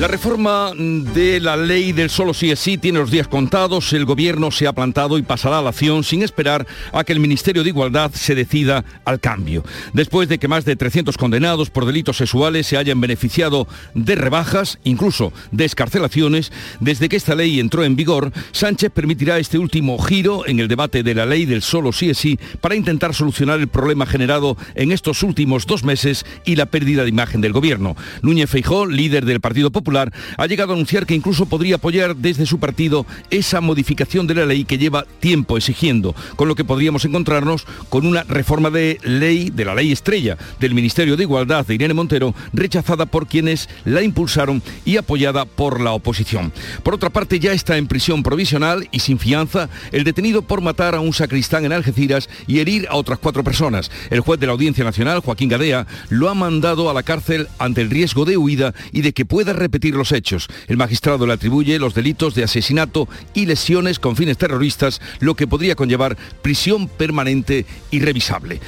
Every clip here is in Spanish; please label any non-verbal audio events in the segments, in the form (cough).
La reforma de la ley del solo sí es sí tiene los días contados, el gobierno se ha plantado y pasará a la acción sin esperar a que el Ministerio de Igualdad se decida al cambio. Después de que más de 300 condenados por delitos sexuales se hayan beneficiado de rebajas, incluso de escarcelaciones, desde que esta ley entró en vigor, Sánchez permitirá este último giro en el debate de la ley del solo sí es sí para intentar solucionar el problema generado en estos últimos dos meses y la pérdida de imagen del gobierno. Núñez Feijó, líder del Partido Popular, ha llegado a anunciar que incluso podría apoyar desde su partido esa modificación de la ley que lleva tiempo exigiendo, con lo que podríamos encontrarnos con una reforma de ley, de la ley estrella del Ministerio de Igualdad de Irene Montero, rechazada por quienes la impulsaron y apoyada por la oposición. Por otra parte, ya está en prisión provisional y sin fianza el detenido por matar a un sacristán en Algeciras y herir a otras cuatro personas. El juez de la Audiencia Nacional, Joaquín Gadea, lo ha mandado a la cárcel ante el riesgo de huida y de que pueda repetir los hechos. El magistrado le atribuye los delitos de asesinato y lesiones con fines terroristas, lo que podría conllevar prisión permanente y revisable.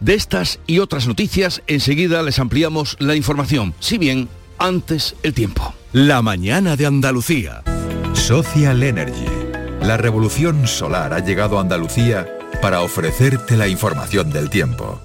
De estas y otras noticias, enseguida les ampliamos la información, si bien antes el tiempo. La mañana de Andalucía. Social Energy. La revolución solar ha llegado a Andalucía para ofrecerte la información del tiempo.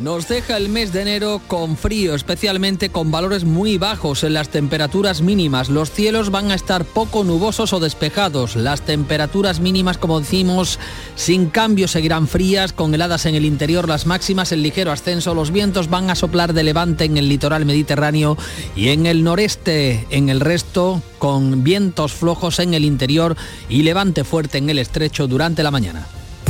Nos deja el mes de enero con frío, especialmente con valores muy bajos en las temperaturas mínimas. Los cielos van a estar poco nubosos o despejados. Las temperaturas mínimas, como decimos, sin cambio seguirán frías, con heladas en el interior, las máximas en ligero ascenso. Los vientos van a soplar de levante en el litoral mediterráneo y en el noreste, en el resto, con vientos flojos en el interior y levante fuerte en el estrecho durante la mañana.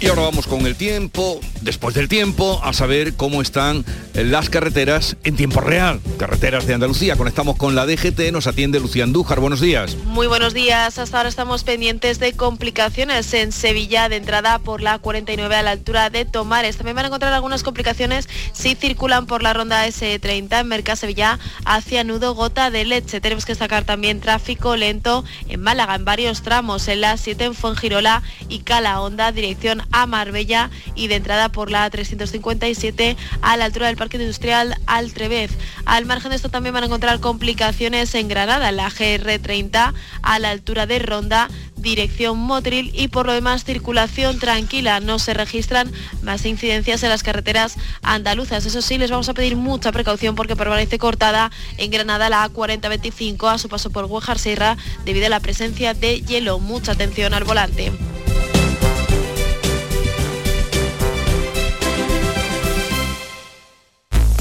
Y ahora vamos con el tiempo, después del tiempo, a saber cómo están las carreteras en tiempo real. Carreteras de Andalucía. Conectamos con la DGT, nos atiende Lucía Andújar. Buenos días. Muy buenos días. Hasta ahora estamos pendientes de complicaciones en Sevilla de entrada por la 49 a la altura de Tomares. También van a encontrar algunas complicaciones si circulan por la ronda S30 en Merca Sevilla hacia Nudo Gota de Leche. Tenemos que destacar también tráfico lento en Málaga en varios tramos, en la 7 en Fuengirola y Cala Honda, dirección a Marbella y de entrada por la 357 a la altura del Parque Industrial Altrevez. Al margen de esto también van a encontrar complicaciones en Granada, la GR30 a la altura de Ronda dirección Motril y por lo demás circulación tranquila. No se registran más incidencias en las carreteras andaluzas. Eso sí, les vamos a pedir mucha precaución porque permanece cortada en Granada la A4025 a su paso por Guajar Sierra debido a la presencia de hielo. Mucha atención al volante.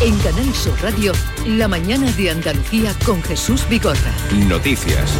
En Canal Sur Radio, la mañana de Andalucía con Jesús Bigorra. Noticias.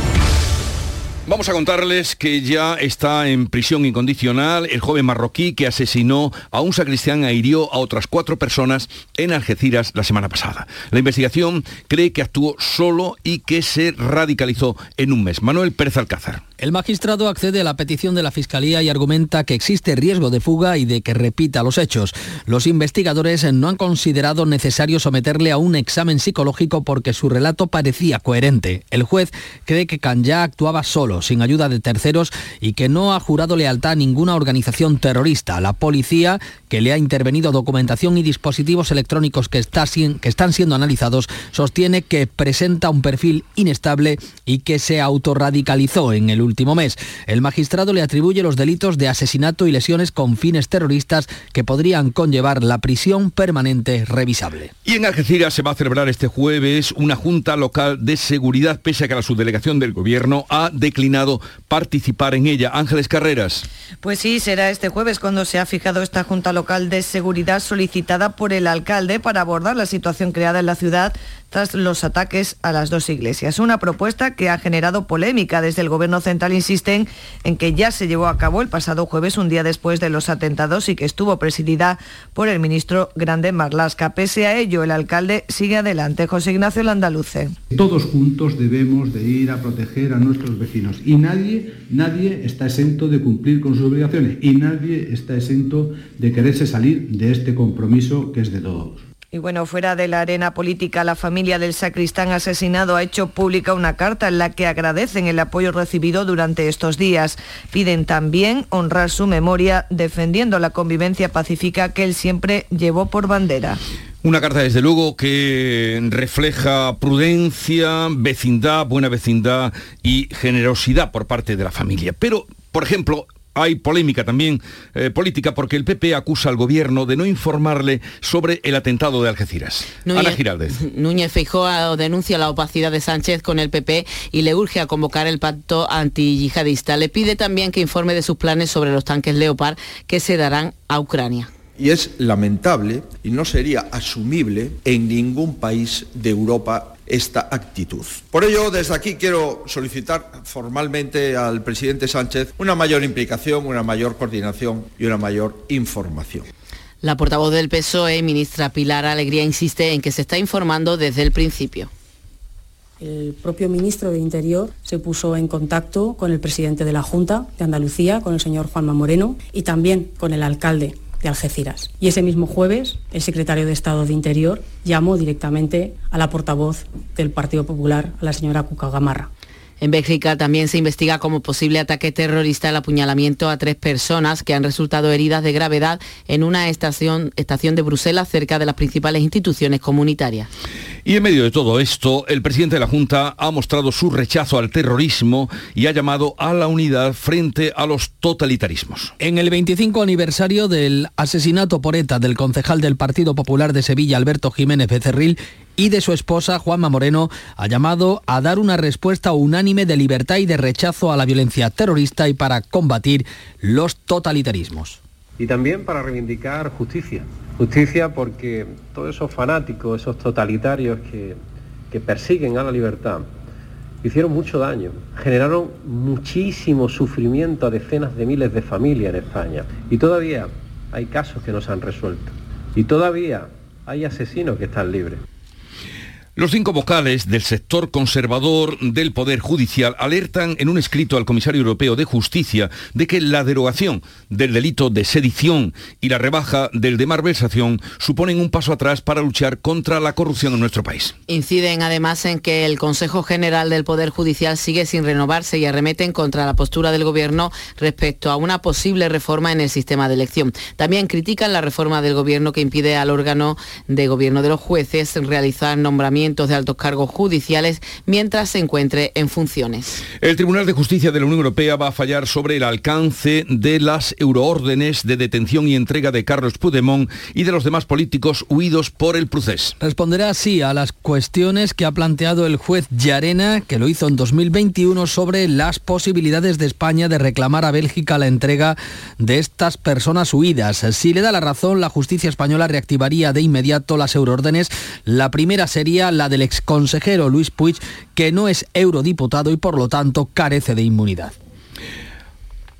Vamos a contarles que ya está en prisión incondicional el joven marroquí que asesinó a un sacristán e hirió a otras cuatro personas en Algeciras la semana pasada. La investigación cree que actuó solo y que se radicalizó en un mes. Manuel Pérez Alcázar. El magistrado accede a la petición de la Fiscalía y argumenta que existe riesgo de fuga y de que repita los hechos. Los investigadores no han considerado necesario someterle a un examen psicológico porque su relato parecía coherente. El juez cree que Kanya actuaba solo, sin ayuda de terceros y que no ha jurado lealtad a ninguna organización terrorista. La policía, que le ha intervenido documentación y dispositivos electrónicos que, que están siendo analizados, sostiene que presenta un perfil inestable y que se autorradicalizó en el último mes. El magistrado le atribuye los delitos de asesinato y lesiones con fines terroristas que podrían conllevar la prisión permanente revisable. Y en Algeciras se va a celebrar este jueves una Junta Local de Seguridad, pese a que la subdelegación del Gobierno ha declinado participar en ella. Ángeles Carreras. Pues sí, será este jueves cuando se ha fijado esta Junta Local de Seguridad solicitada por el alcalde para abordar la situación creada en la ciudad tras los ataques a las dos iglesias. Una propuesta que ha generado polémica. Desde el Gobierno Central insisten en que ya se llevó a cabo el pasado jueves, un día después de los atentados, y que estuvo presidida por el ministro Grande Marlasca. Pese a ello, el alcalde sigue adelante. José Ignacio Landaluce. Todos juntos debemos de ir a proteger a nuestros vecinos y nadie, nadie está exento de cumplir con sus obligaciones y nadie está exento de quererse salir de este compromiso que es de todos. Y bueno, fuera de la arena política, la familia del sacristán asesinado ha hecho pública una carta en la que agradecen el apoyo recibido durante estos días. Piden también honrar su memoria defendiendo la convivencia pacífica que él siempre llevó por bandera. Una carta desde luego que refleja prudencia, vecindad, buena vecindad y generosidad por parte de la familia. Pero, por ejemplo, hay polémica también eh, política porque el PP acusa al gobierno de no informarle sobre el atentado de Algeciras. Núñez, Ana Giraldez. (laughs) Núñez Feijóo denuncia la opacidad de Sánchez con el PP y le urge a convocar el pacto antiyihadista. Le pide también que informe de sus planes sobre los tanques Leopard que se darán a Ucrania y es lamentable y no sería asumible en ningún país de Europa esta actitud. Por ello, desde aquí quiero solicitar formalmente al presidente Sánchez una mayor implicación, una mayor coordinación y una mayor información. La portavoz del PSOE, ministra Pilar Alegría, insiste en que se está informando desde el principio. El propio ministro de Interior se puso en contacto con el presidente de la Junta de Andalucía, con el señor Juanma Moreno, y también con el alcalde de Algeciras. Y ese mismo jueves, el secretario de Estado de Interior llamó directamente a la portavoz del Partido Popular, a la señora Cuca Gamarra. En Bélgica también se investiga como posible ataque terrorista el apuñalamiento a tres personas que han resultado heridas de gravedad en una estación, estación de Bruselas cerca de las principales instituciones comunitarias. Y en medio de todo esto, el presidente de la Junta ha mostrado su rechazo al terrorismo y ha llamado a la unidad frente a los totalitarismos. En el 25 aniversario del asesinato por ETA del concejal del Partido Popular de Sevilla, Alberto Jiménez Becerril, y de su esposa, Juanma Moreno, ha llamado a dar una respuesta unánime de libertad y de rechazo a la violencia terrorista y para combatir los totalitarismos. Y también para reivindicar justicia Justicia porque todos esos fanáticos, esos totalitarios que, persiguen a la libertad, hicieron mucho daño, generaron muchísimo sufrimiento a decenas de miles de familias en España. Y todavía hay casos que no se han resuelto. Y todavía hay asesinos que están libres. Los cinco vocales del sector conservador del Poder Judicial alertan en un escrito al Comisario Europeo de Justicia de que la derogación del delito de sedición y la rebaja del de malversación suponen un paso atrás para luchar contra la corrupción en nuestro país. Inciden además en que el Consejo General del Poder Judicial sigue sin renovarse y arremeten contra la postura del Gobierno respecto a una posible reforma en el sistema de elección. También critican la reforma del Gobierno que impide al órgano de gobierno de los jueces realizar nombramientos de altos cargos judiciales mientras se encuentre en funciones. El Tribunal de Justicia de la Unión Europea va a fallar sobre el alcance de las euroórdenes de detención y entrega de Carlos Puigdemont y de los demás políticos huidos por el procés. Responderá así a las cuestiones que ha planteado el juez Llarena, que lo hizo en 2021, sobre las posibilidades de España de reclamar a Bélgica la entrega de estas personas huidas. Si le da la razón, la justicia española reactivaría de inmediato las euroórdenes. La primera sería la del exconsejero Luis Puig, que no es eurodiputado y por lo tanto carece de inmunidad.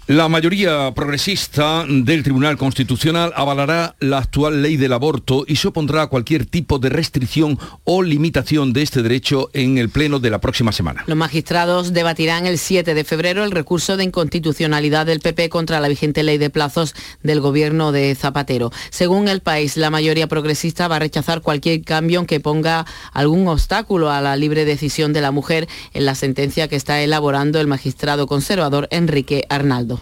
La mayoría progresista del Tribunal Constitucional avalará la actual ley del aborto y se opondrá a cualquier tipo de restricción o limitación de este derecho en el Pleno de la próxima semana. Los magistrados debatirán el 7 de febrero el recurso de inconstitucionalidad del PP contra la vigente ley de plazos del gobierno de Zapatero. Según el país, la mayoría progresista va a rechazar cualquier cambio que ponga algún obstáculo a la libre decisión de la mujer en la sentencia que está elaborando el magistrado conservador Enrique Arnaldo.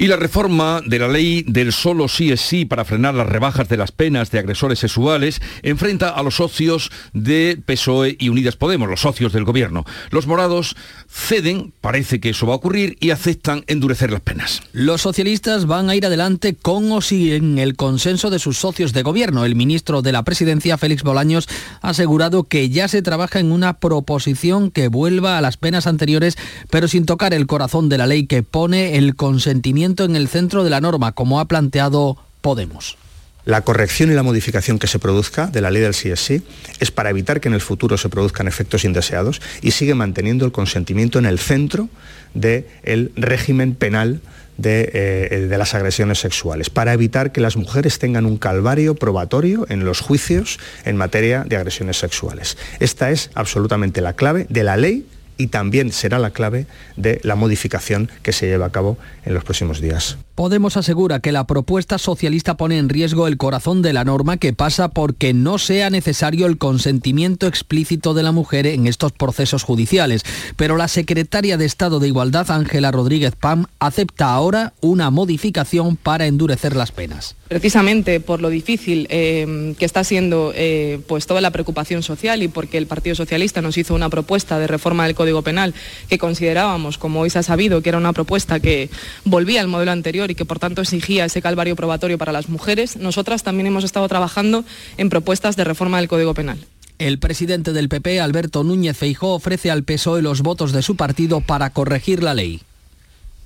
Y la reforma de la ley del solo sí es sí para frenar las rebajas de las penas de agresores sexuales enfrenta a los socios de PSOE y Unidas Podemos, los socios del gobierno. Los morados ceden, parece que eso va a ocurrir, y aceptan endurecer las penas. Los socialistas van a ir adelante con o sin el consenso de sus socios de gobierno. El ministro de la Presidencia, Félix Bolaños, ha asegurado que ya se trabaja en una proposición que vuelva a las penas anteriores, pero sin tocar el corazón de la ley que pone el consentimiento en el centro de la norma, como ha planteado Podemos. La corrección y la modificación que se produzca de la ley del CSI es para evitar que en el futuro se produzcan efectos indeseados y sigue manteniendo el consentimiento en el centro del régimen penal eh, de, las agresiones sexuales, para evitar que las mujeres tengan un calvario probatorio en los juicios en materia de agresiones sexuales. Esta es absolutamente la clave de la ley y también será la clave de la modificación que se lleva a cabo en los próximos días. Podemos asegura que la propuesta socialista pone en riesgo el corazón de la norma que pasa porque no sea necesario el consentimiento explícito de la mujer en estos procesos judiciales. Pero la secretaria de Estado de Igualdad, Ángela Rodríguez Pam, acepta ahora una modificación para endurecer las penas. Precisamente por lo difícil eh, que está siendo eh, pues toda la preocupación social y porque el Partido Socialista nos hizo una propuesta de reforma del Código Penal que considerábamos, como hoy se ha sabido, que era una propuesta que volvía al modelo anterior y que por tanto exigía ese calvario probatorio para las mujeres, nosotras también hemos estado trabajando en propuestas de reforma del Código Penal. El presidente del PP, Alberto Núñez Feijó, ofrece al PSOE los votos de su partido para corregir la ley.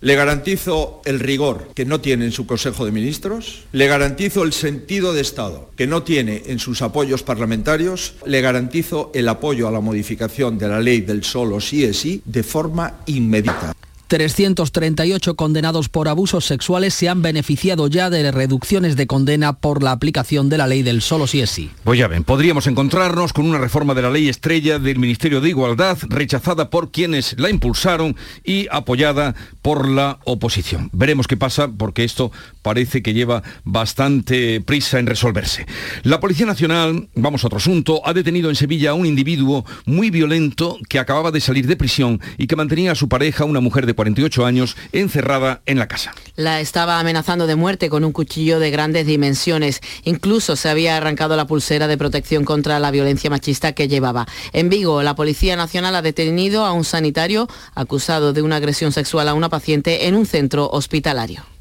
Le garantizo el rigor que no tiene en su Consejo de Ministros, le garantizo el sentido de Estado que no tiene en sus apoyos parlamentarios, le garantizo el apoyo a la modificación de la ley del solo sí es sí de forma inmediata. 338 condenados por abusos sexuales se han beneficiado ya de reducciones de condena por la aplicación de la ley del solo sí es sí. Pues ya ven, podríamos encontrarnos con una reforma de la ley estrella del Ministerio de Igualdad rechazada por quienes la impulsaron y apoyada por la oposición. Veremos qué pasa porque esto parece que lleva bastante prisa en resolverse. La Policía Nacional, vamos a otro asunto, ha detenido en Sevilla a un individuo muy violento que acababa de salir de prisión y que mantenía a su pareja, una mujer de 48 años, encerrada en la casa. La estaba amenazando de muerte con un cuchillo de grandes dimensiones. Incluso se había arrancado la pulsera de protección contra la violencia machista que llevaba. En Vigo, la Policía Nacional ha detenido a un sanitario acusado de una agresión sexual a una paciente en un centro hospitalario.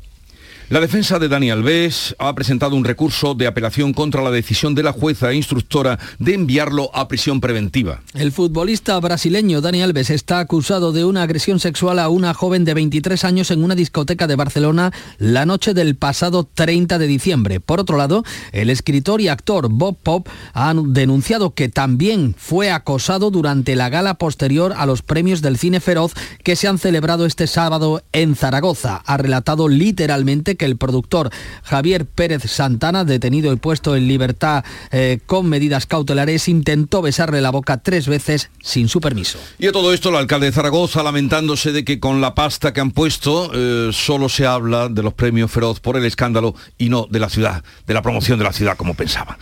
La defensa de Dani Alves ha presentado un recurso de apelación contra la decisión de la jueza e instructora de enviarlo a prisión preventiva. El futbolista brasileño Dani Alves está acusado de una agresión sexual a una joven de 23 años en una discoteca de Barcelona la noche del pasado 30 de diciembre. Por otro lado, el escritor y actor Bob Pop ha denunciado que también fue acosado durante la gala posterior a los premios del cine feroz que se han celebrado este sábado en Zaragoza. Ha relatado literalmente que el productor Javier Pérez Santana, detenido y puesto en libertad eh, con medidas cautelares, intentó besarle la boca tres veces sin su permiso. Y a todo esto, el alcalde de Zaragoza lamentándose de que con la pasta que han puesto eh, solo se habla de los premios feroz por el escándalo y no de la ciudad, de la promoción de la ciudad como pensaba.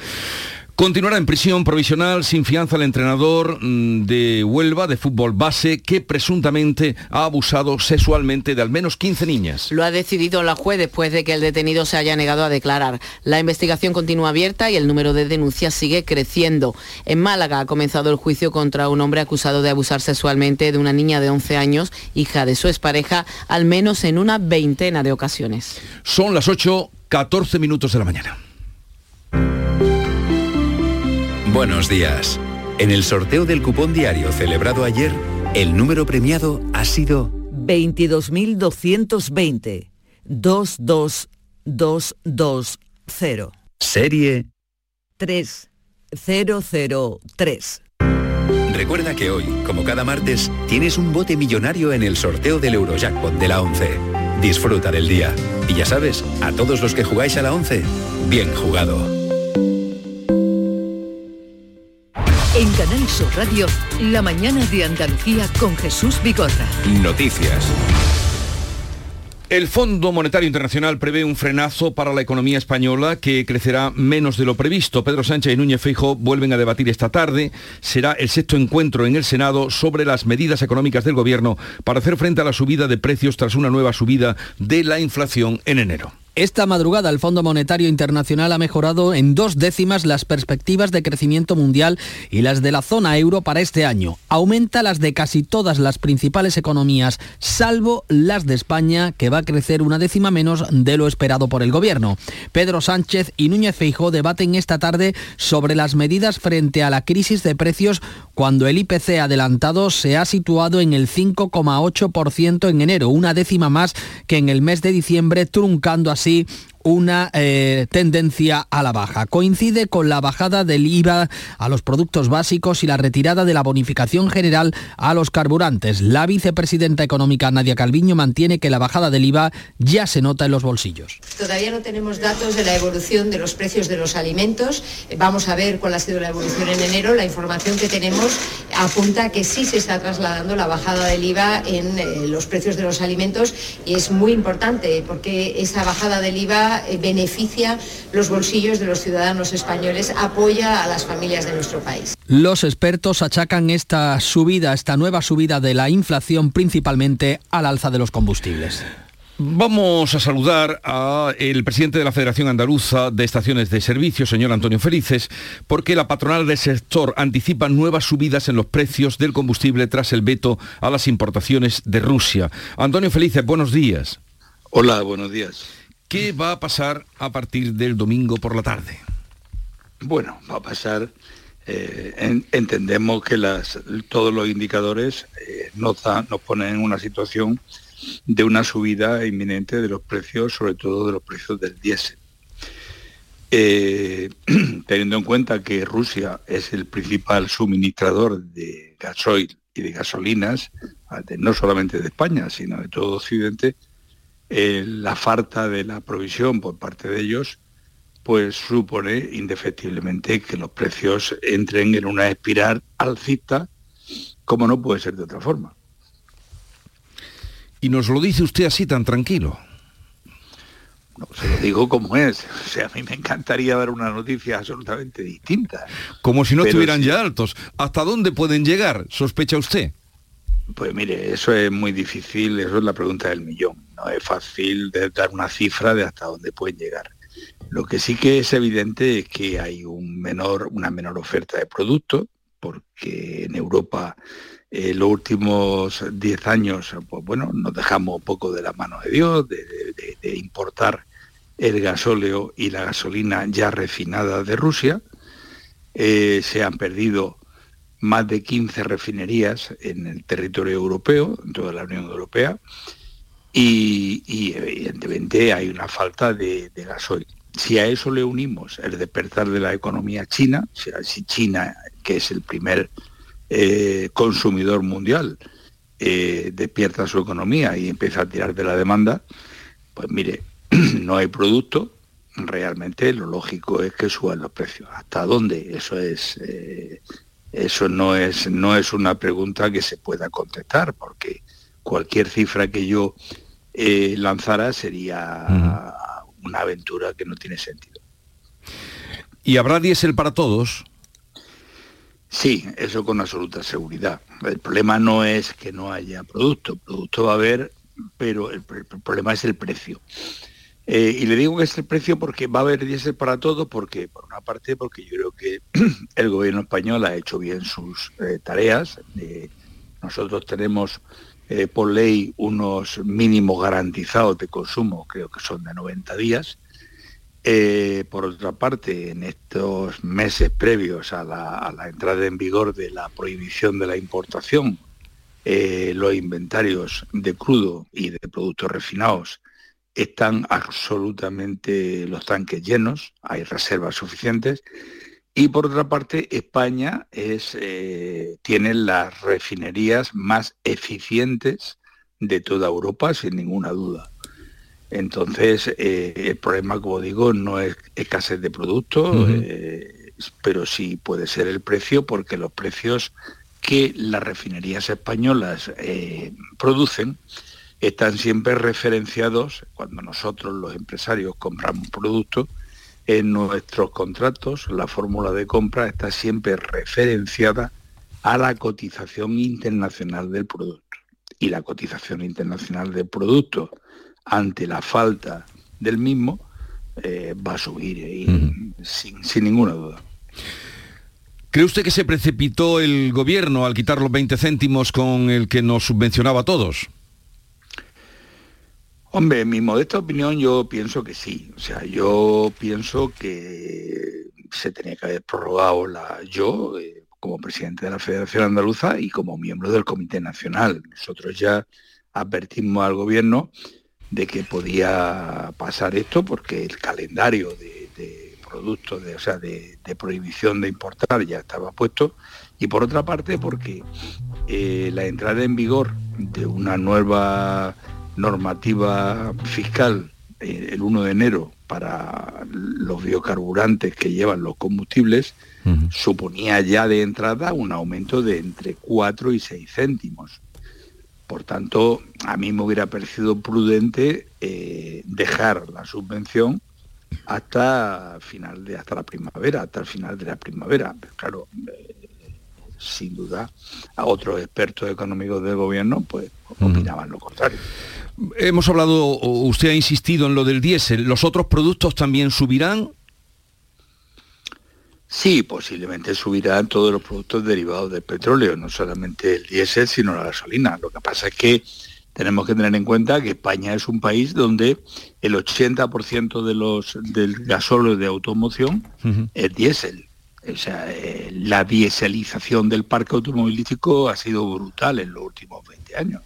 Continuará en prisión provisional sin fianza el entrenador mm, de Huelva de fútbol base que presuntamente ha abusado sexualmente de al menos 15 niñas. Lo ha decidido la juez después de que el detenido se haya negado a declarar. La investigación continúa abierta y el número de denuncias sigue creciendo. En Málaga ha comenzado el juicio contra un hombre acusado de abusar sexualmente de una niña de 11 años, hija de su expareja, al menos en una veintena de ocasiones. Son las 8, 14 minutos de la mañana. Buenos días. En el sorteo del cupón diario celebrado ayer, el número premiado ha sido 22.220. 22220. Serie 3003. Recuerda que hoy, como cada martes, tienes un bote millonario en el sorteo del Eurojackpot de la 11. disfruta del día. Y ya sabes, a todos los que jugáis a la 11, bien jugado. En Canal Sur Radio, la mañana de Andalucía con Jesús Vigorra. Noticias. El Fondo Monetario Internacional prevé un frenazo para la economía española que crecerá menos de lo previsto. Pedro Sánchez y Núñez Feijo vuelven a debatir esta tarde. Será el sexto encuentro en el Senado sobre las medidas económicas del Gobierno para hacer frente a la subida de precios tras una nueva subida de la inflación en enero. Esta madrugada el Fondo Monetario Internacional ha mejorado en dos décimas las perspectivas de crecimiento mundial y las de la zona euro para este año. Aumenta las de casi todas las principales economías, salvo las de España, que va a crecer una décima menos de lo esperado por el gobierno. Pedro Sánchez y Núñez Feijó debaten esta tarde sobre las medidas frente a la crisis de precios cuando el IPC adelantado se ha situado en el 5,8% en enero, una décima más que en el mes de diciembre, truncando así una eh, tendencia a la baja. Coincide con la bajada del IVA a los productos básicos y la retirada de la bonificación general a los carburantes. La vicepresidenta económica Nadia Calviño mantiene que la bajada del IVA ya se nota en los bolsillos. Todavía no tenemos datos de la evolución de los precios de los alimentos. Vamos a ver cuál ha sido la evolución en enero. La información que tenemos apunta que sí se está trasladando la bajada del IVA en eh, los precios de los alimentos y es muy importante porque esa bajada del IVA eh, beneficia los bolsillos de los ciudadanos españoles, apoya a las familias de nuestro país. Los expertos achacan esta subida, esta nueva subida de la inflación principalmente al alza de los combustibles. Vamos a saludar al presidente de la Federación Andaluza de Estaciones de Servicio, señor Antonio Felices, porque la patronal del sector anticipa nuevas subidas en los precios del combustible tras el veto a las importaciones de Rusia. Antonio Felices, buenos días. Hola, buenos días. ¿Qué va a pasar a partir del domingo por la tarde? Bueno, va a pasar, eh, entendemos que todos los indicadores eh, nos, ponen en una situación de una subida inminente de los precios, sobre todo de los precios del diésel. Eh, (clears throat) teniendo en cuenta que Rusia es el principal suministrador de gasoil y de gasolinas, no solamente de España, sino de todo Occidente, eh, la falta de la provisión por parte de ellos, pues supone indefectiblemente que los precios entren en una espiral alcista, como no puede ser de otra forma. Y nos lo dice usted así tan tranquilo. No, se lo digo como es. (laughs) O sea, a mí me encantaría dar una noticia absolutamente distinta. Como si no estuvieran ya altos. ¿Hasta dónde pueden llegar? ¿Sospecha usted? Pues mire, eso es muy difícil, eso es la pregunta del millón. No es fácil dar una cifra de hasta dónde pueden llegar. Lo que sí que es evidente es que hay una menor oferta de productos, porque en Europa en eh, los últimos 10 años, pues bueno, nos dejamos un poco de la mano de Dios, de, importar el gasóleo y la gasolina ya refinada de Rusia. Eh, se han perdido más de 15 refinerías en el territorio europeo, en toda la Unión Europea, y, evidentemente hay una falta de, gasoil. Si a eso le unimos el despertar de la economía china, si China, que es el primer eh, consumidor mundial, eh, despierta su economía y empieza a tirar de la demanda, pues mire, (clears throat) no hay producto, realmente lo lógico es que suban los precios. ¿Hasta dónde? Eso es eh, eso no es, no es una pregunta que se pueda contestar, porque cualquier cifra que yo eh, lanzara sería una aventura que no tiene sentido. ¿Y habrá diésel para todos? Sí, eso con absoluta seguridad. El problema no es que no haya producto, producto va a haber, pero el problema es el precio. Eh, y le digo que es el precio porque va a haber diésel para todo, porque por una parte porque yo creo que (clears throat) el gobierno español ha hecho bien sus eh, tareas. Eh, nosotros tenemos por ley unos mínimos garantizados de consumo, creo que son de 90 días. por otra parte, en estos meses previos a la, entrada en vigor de la prohibición de la importación, los inventarios de crudo y de productos refinados están absolutamente los tanques llenos, hay reservas suficientes. Y por otra parte, España es, eh, tiene las refinerías más eficientes de toda Europa, sin ninguna duda. Entonces, eh, el problema, como digo, no es escasez de productos, eh, pero sí puede ser el precio, porque los precios que las refinerías españolas eh, producen están siempre referenciados, cuando nosotros los empresarios compramos productos, en nuestros contratos la fórmula de compra está siempre referenciada a la cotización internacional del producto. Y la cotización internacional del producto ante la falta del mismo eh, va a subir eh, sin, sin ninguna duda. ¿Cree usted que se precipitó el gobierno al quitar los 20 céntimos con el que nos subvencionaba a todos? Hombre, en mi modesta opinión yo pienso que sí. O sea, yo pienso que se tenía que haber prorrogado la yo eh, como presidente de la Federación Andaluza y como miembro del Comité Nacional. Nosotros ya advertimos al gobierno de que podía pasar esto porque el calendario de, productos, de, o sea, de, prohibición de importar ya estaba puesto y por otra parte porque eh, la entrada en vigor de una nueva normativa fiscal eh, el 1 de enero para los biocarburantes que llevan los combustibles suponía ya de entrada un aumento de entre 4 y 6 céntimos. Por tanto, a mí me hubiera parecido prudente eh, dejar la subvención hasta final de hasta la primavera, hasta el final de la primavera. Pero claro, eh, sin duda, a otros expertos económicos del gobierno pues opinaban lo contrario. Hemos hablado, usted ha insistido en lo del diésel. ¿Los otros productos también subirán? Sí, posiblemente subirán todos los productos derivados del petróleo, no solamente el diésel, sino la gasolina. Lo que pasa es que tenemos que tener en cuenta que España es un país donde el 80% de los, del gasóleo de automoción es diésel. O sea, eh, la diéselización del parque automovilístico ha sido brutal en los últimos 20 años.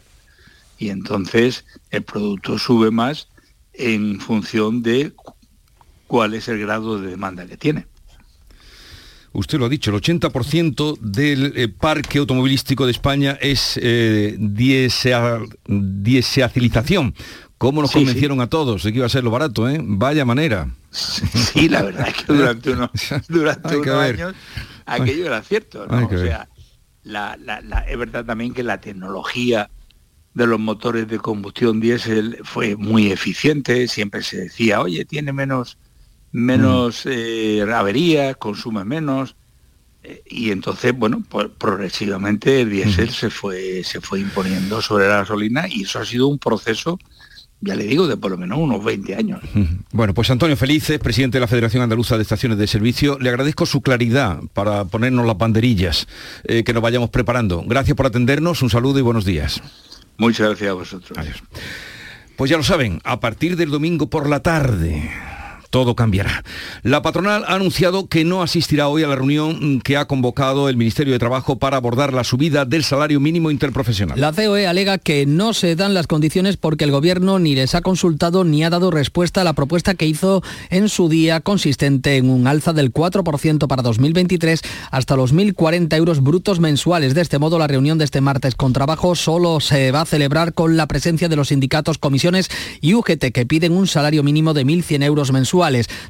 Y entonces el producto sube más en función de cuál es el grado de demanda que tiene usted lo ha dicho, el 80% del eh, parque automovilístico de España es eh, ¿Cómo nos convencieron a todos de que iba a ser lo barato? Eh? Vaya manera. Sí, la verdad es que (laughs) durante unos, años aquello era cierto. ¿no? O sea, es verdad también que la tecnología de los motores de combustión diésel fue muy eficiente, siempre se decía, oye, tiene menos menos eh, averías, consume menos. Eh, y entonces, bueno, pues progresivamente el diésel se, fue, se fue imponiendo sobre la gasolina y eso ha sido un proceso ya le digo, de por lo menos unos 20 años. (laughs) Bueno, pues Antonio Felices, presidente de la Federación Andaluza de Estaciones de Servicio, le agradezco su claridad para ponernos las banderillas eh, que nos vayamos preparando. Gracias por atendernos, un saludo y buenos días. Muchas gracias a vosotros. Adiós. Pues ya lo saben, a partir del domingo por la tarde todo cambiará. La patronal ha anunciado que no asistirá hoy a la reunión que ha convocado el Ministerio de Trabajo para abordar la subida del salario mínimo interprofesional. La COE alega que no se dan las condiciones porque el gobierno ni les ha consultado ni ha dado respuesta a la propuesta que hizo en su día consistente en un alza del 4% para 2023 hasta los 1.040 euros brutos mensuales. De este modo, la reunión de este martes con trabajo solo se va a celebrar con la presencia de los sindicatos, comisiones y UGT que piden un salario mínimo de 1.100 euros mensuales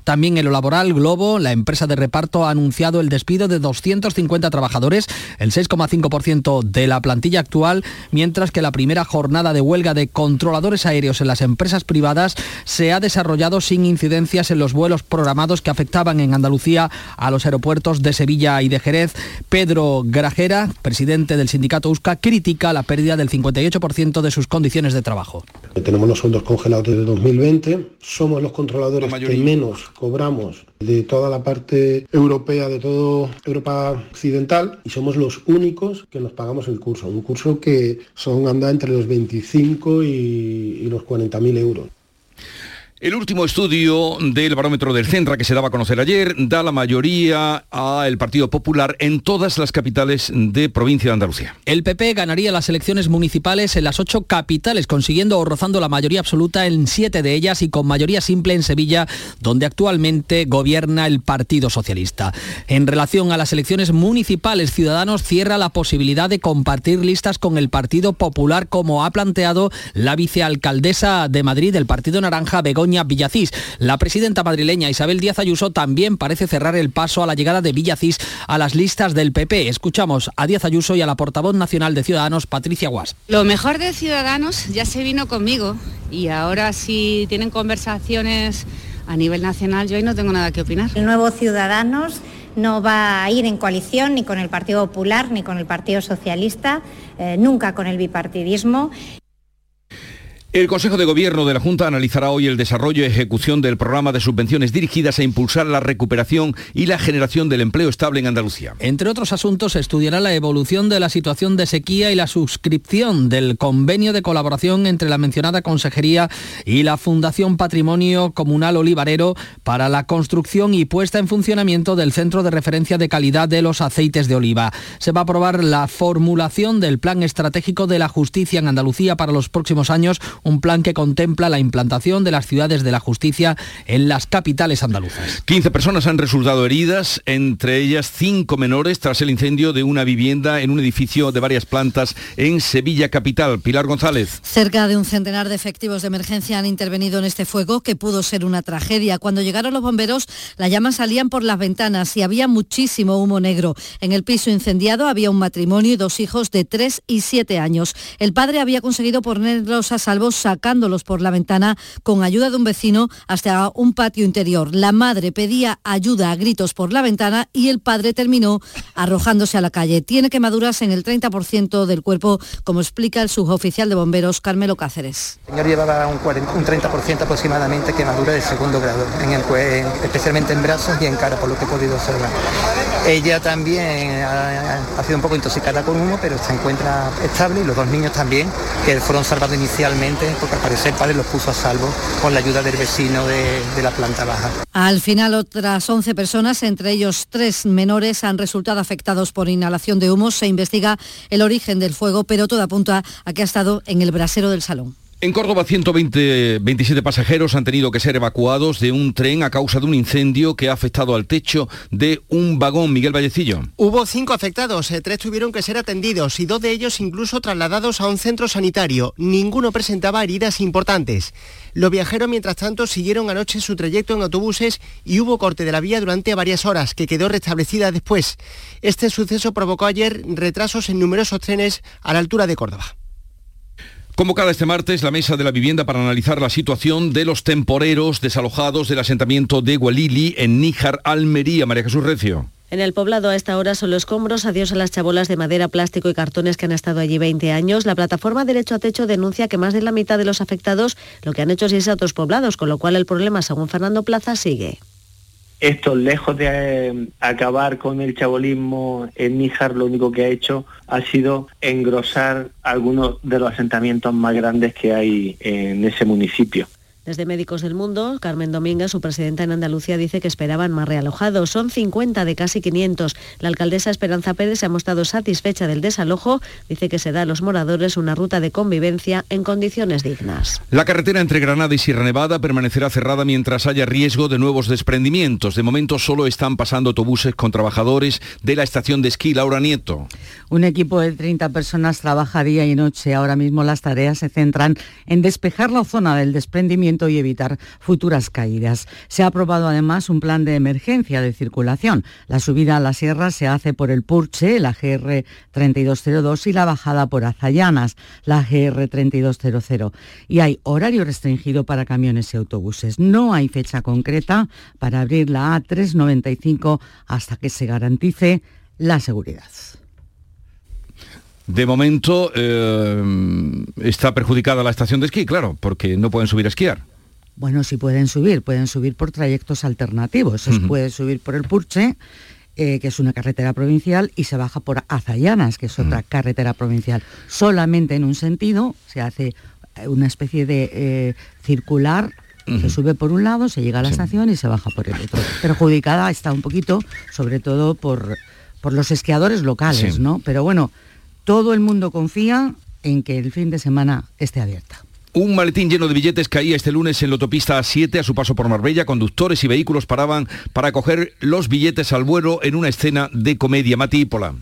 también en lo laboral, Globo, la empresa de reparto, ha anunciado el despido de 250 trabajadores, el 6,5% de la plantilla actual, mientras que la primera jornada de huelga de controladores aéreos en las empresas privadas se ha desarrollado sin incidencias en los vuelos programados que afectaban en Andalucía a los aeropuertos de Sevilla y de Jerez. Pedro Grajera, presidente del sindicato USCA, critica la pérdida del 58% de sus condiciones de trabajo. Tenemos los sueldos congelados desde 2020, somos los controladores que menos cobramos de toda la parte europea, de toda Europa occidental, y somos los únicos que nos pagamos el curso. Un curso que son anda entre los 25 y, y los 40.000 euros. El último estudio del barómetro del Centra que se daba a conocer ayer da la mayoría al Partido Popular en todas las capitales de provincia de Andalucía. El PP ganaría las elecciones municipales en las ocho capitales, consiguiendo o rozando la mayoría absoluta en siete de ellas y con mayoría simple en Sevilla, donde actualmente gobierna el Partido Socialista. En relación a las elecciones municipales, Ciudadanos cierra la posibilidad de compartir listas con el Partido Popular, como ha planteado la vicealcaldesa de Madrid del Partido Naranja, Begoña Villacís. La presidenta madrileña Isabel Díaz Ayuso también parece cerrar el paso a la llegada de Villacís a las listas del PP. Escuchamos a Díaz Ayuso y a la portavoz nacional de Ciudadanos, Patricia Guas. Lo mejor de Ciudadanos ya se vino conmigo y ahora si tienen conversaciones a nivel nacional, yo ahí no tengo nada que opinar. El nuevo Ciudadanos no va a ir en coalición ni con el Partido Popular ni con el Partido Socialista, eh, nunca con el bipartidismo. El Consejo de Gobierno de la Junta analizará hoy el desarrollo y ejecución del programa de subvenciones dirigidas a impulsar la recuperación y la generación del empleo estable en Andalucía. Entre otros asuntos, estudiará la evolución de la situación de sequía y la suscripción del convenio de colaboración entre la mencionada Consejería y la Fundación Patrimonio Comunal Olivarero para la construcción y puesta en funcionamiento del Centro de Referencia de Calidad de los Aceites de Oliva. Se va a aprobar la formulación del Plan Estratégico de la Justicia en Andalucía para los próximos años un plan que contempla la implantación de las ciudades de la justicia en las capitales andaluzas. 15 personas han resultado heridas, entre ellas cinco menores, tras el incendio de una vivienda en un edificio de varias plantas en Sevilla capital. Pilar González. Cerca de un centenar de efectivos de emergencia han intervenido en este fuego que pudo ser una tragedia. Cuando llegaron los bomberos, las llamas salían por las ventanas y había muchísimo humo negro. En el piso incendiado había un matrimonio y dos hijos de 3 y 7 años. El padre había conseguido ponerlos a salvo sacándolos por la ventana con ayuda de un vecino hasta un patio interior. La madre pedía ayuda a gritos por la ventana y el padre terminó arrojándose a la calle. Tiene quemaduras en el 30% del cuerpo, como explica el suboficial de bomberos Carmelo Cáceres. El señor llevaba un, 30% aproximadamente quemadura de segundo grado, en el, especialmente en brazos y en cara, por lo que he podido observar. Ella también ha, ha sido un poco intoxicada con humo, pero se encuentra estable y los dos niños también, que fueron salvados inicialmente porque al parecer el padre los puso a salvo con la ayuda del vecino de, de la planta baja. Al final otras 11 personas, entre ellos tres menores, han resultado afectados por inhalación de humo. Se investiga el origen del fuego, pero todo apunta a que ha estado en el brasero del salón. En Córdoba, 120, 27 pasajeros han tenido que ser evacuados de un tren a causa de un incendio que ha afectado al techo de un vagón. Miguel Vallecillo. Hubo cinco afectados, eh, tres tuvieron que ser atendidos y dos de ellos incluso trasladados a un centro sanitario. Ninguno presentaba heridas importantes. Los viajeros, mientras tanto, siguieron anoche su trayecto en autobuses y hubo corte de la vía durante varias horas, que quedó restablecida después. Este suceso provocó ayer retrasos en numerosos trenes a la altura de Córdoba. Convocada este martes la Mesa de la Vivienda para analizar la situación de los temporeros desalojados del asentamiento de Gualili en Níjar, Almería. María Jesús Recio. En el poblado a esta hora son los escombros, adiós a las chabolas de madera, plástico y cartones que han estado allí 20 años. La plataforma Derecho a Techo denuncia que más de la mitad de los afectados lo que han hecho es irse a otros poblados, con lo cual el problema, según Fernando Plaza, sigue. Esto, lejos de eh, acabar con el chabolismo en Níjar, lo único que ha hecho ha sido engrosar algunos de los asentamientos más grandes que hay en ese municipio. Desde Médicos del Mundo, Carmen Domínguez, su presidenta en Andalucía, dice que esperaban más realojados. Son 50 de casi 500. La alcaldesa Esperanza Pérez se ha mostrado satisfecha del desalojo. Dice que se da a los moradores una ruta de convivencia en condiciones dignas. La carretera entre Granada y Sierra Nevada permanecerá cerrada mientras haya riesgo de nuevos desprendimientos. De momento solo están pasando autobuses con trabajadores de la estación de esquí Laura Nieto. Un equipo de 30 personas trabaja día y noche. Ahora mismo las tareas se centran en despejar la zona del desprendimiento y evitar futuras caídas. Se ha aprobado además un plan de emergencia de circulación. La subida a la sierra se hace por el Purche, la GR 3202 y la bajada por Azayanas, la GR 3200. Y hay horario restringido para camiones y autobuses. No hay fecha concreta para abrir la A395 hasta que se garantice la seguridad. De momento eh, está perjudicada la estación de esquí, claro, porque no pueden subir a esquiar. Bueno, sí pueden subir, pueden subir por trayectos alternativos. Se puede subir por el Purche, eh, que es una carretera provincial, y se baja por Azayanas, que es otra carretera provincial. Solamente en un sentido se hace una especie de eh, circular Se sube por un lado, se llega a la estación y se baja por el otro. Perjudicada está un poquito, sobre todo por, por los esquiadores locales, ¿no? Pero bueno, todo el mundo confía en que el fin de semana esté abierta. Un maletín lleno de billetes caía este lunes en la autopista A7 a su paso por Marbella. Conductores y vehículos paraban para coger los billetes al vuelo en una escena de comedia. Matípola.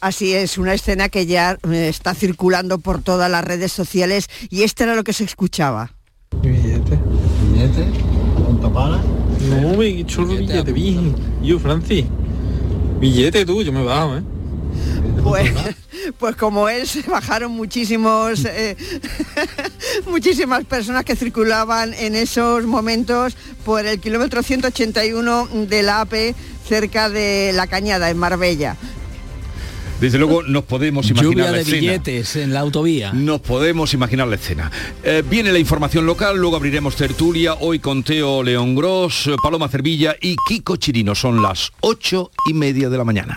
Así es, una escena que ya eh, está circulando por todas las redes sociales y esto era lo que se escuchaba. Billete, billete, ¿cuánto para? No, billete, bien. Yo, Francis, billete tú, yo me bajo, ¿eh? Pues, (laughs) pues como él se bajaron muchísimos eh, (laughs) muchísimas personas que circulaban en esos momentos por el kilómetro 181 de la AP cerca de la Cañada en Marbella. Desde luego nos podemos imaginar Lluvia la de escena. billetes en la autovía. Nos podemos imaginar la escena. Eh, viene la información local, luego abriremos tertulia, hoy con Teo León Gros, Paloma Cervilla y Kiko Chirino. Son las ocho y media de la mañana.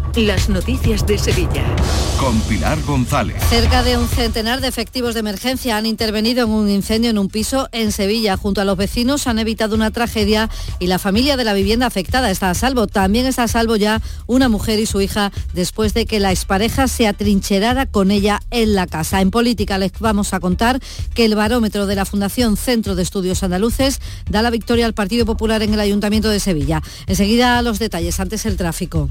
las noticias de Sevilla. Con Pilar González. Cerca de un centenar de efectivos de emergencia han intervenido en un incendio en un piso en Sevilla. Junto a los vecinos han evitado una tragedia y la familia de la vivienda afectada está a salvo. También está a salvo ya una mujer y su hija después de que la expareja se atrincherara con ella en la casa. En política les vamos a contar que el barómetro de la Fundación Centro de Estudios Andaluces da la victoria al Partido Popular en el Ayuntamiento de Sevilla. Enseguida los detalles, antes el tráfico.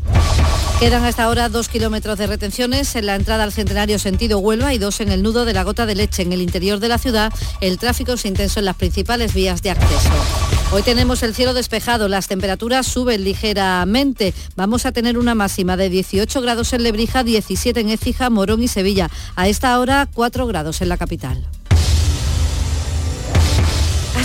Quedan hasta ahora dos kilómetros de retenciones en la entrada al centenario sentido Huelva y dos en el nudo de la gota de leche. En el interior de la ciudad el tráfico es intenso en las principales vías de acceso. Hoy tenemos el cielo despejado, las temperaturas suben ligeramente. Vamos a tener una máxima de 18 grados en Lebrija, 17 en Écija, Morón y Sevilla. A esta hora 4 grados en la capital.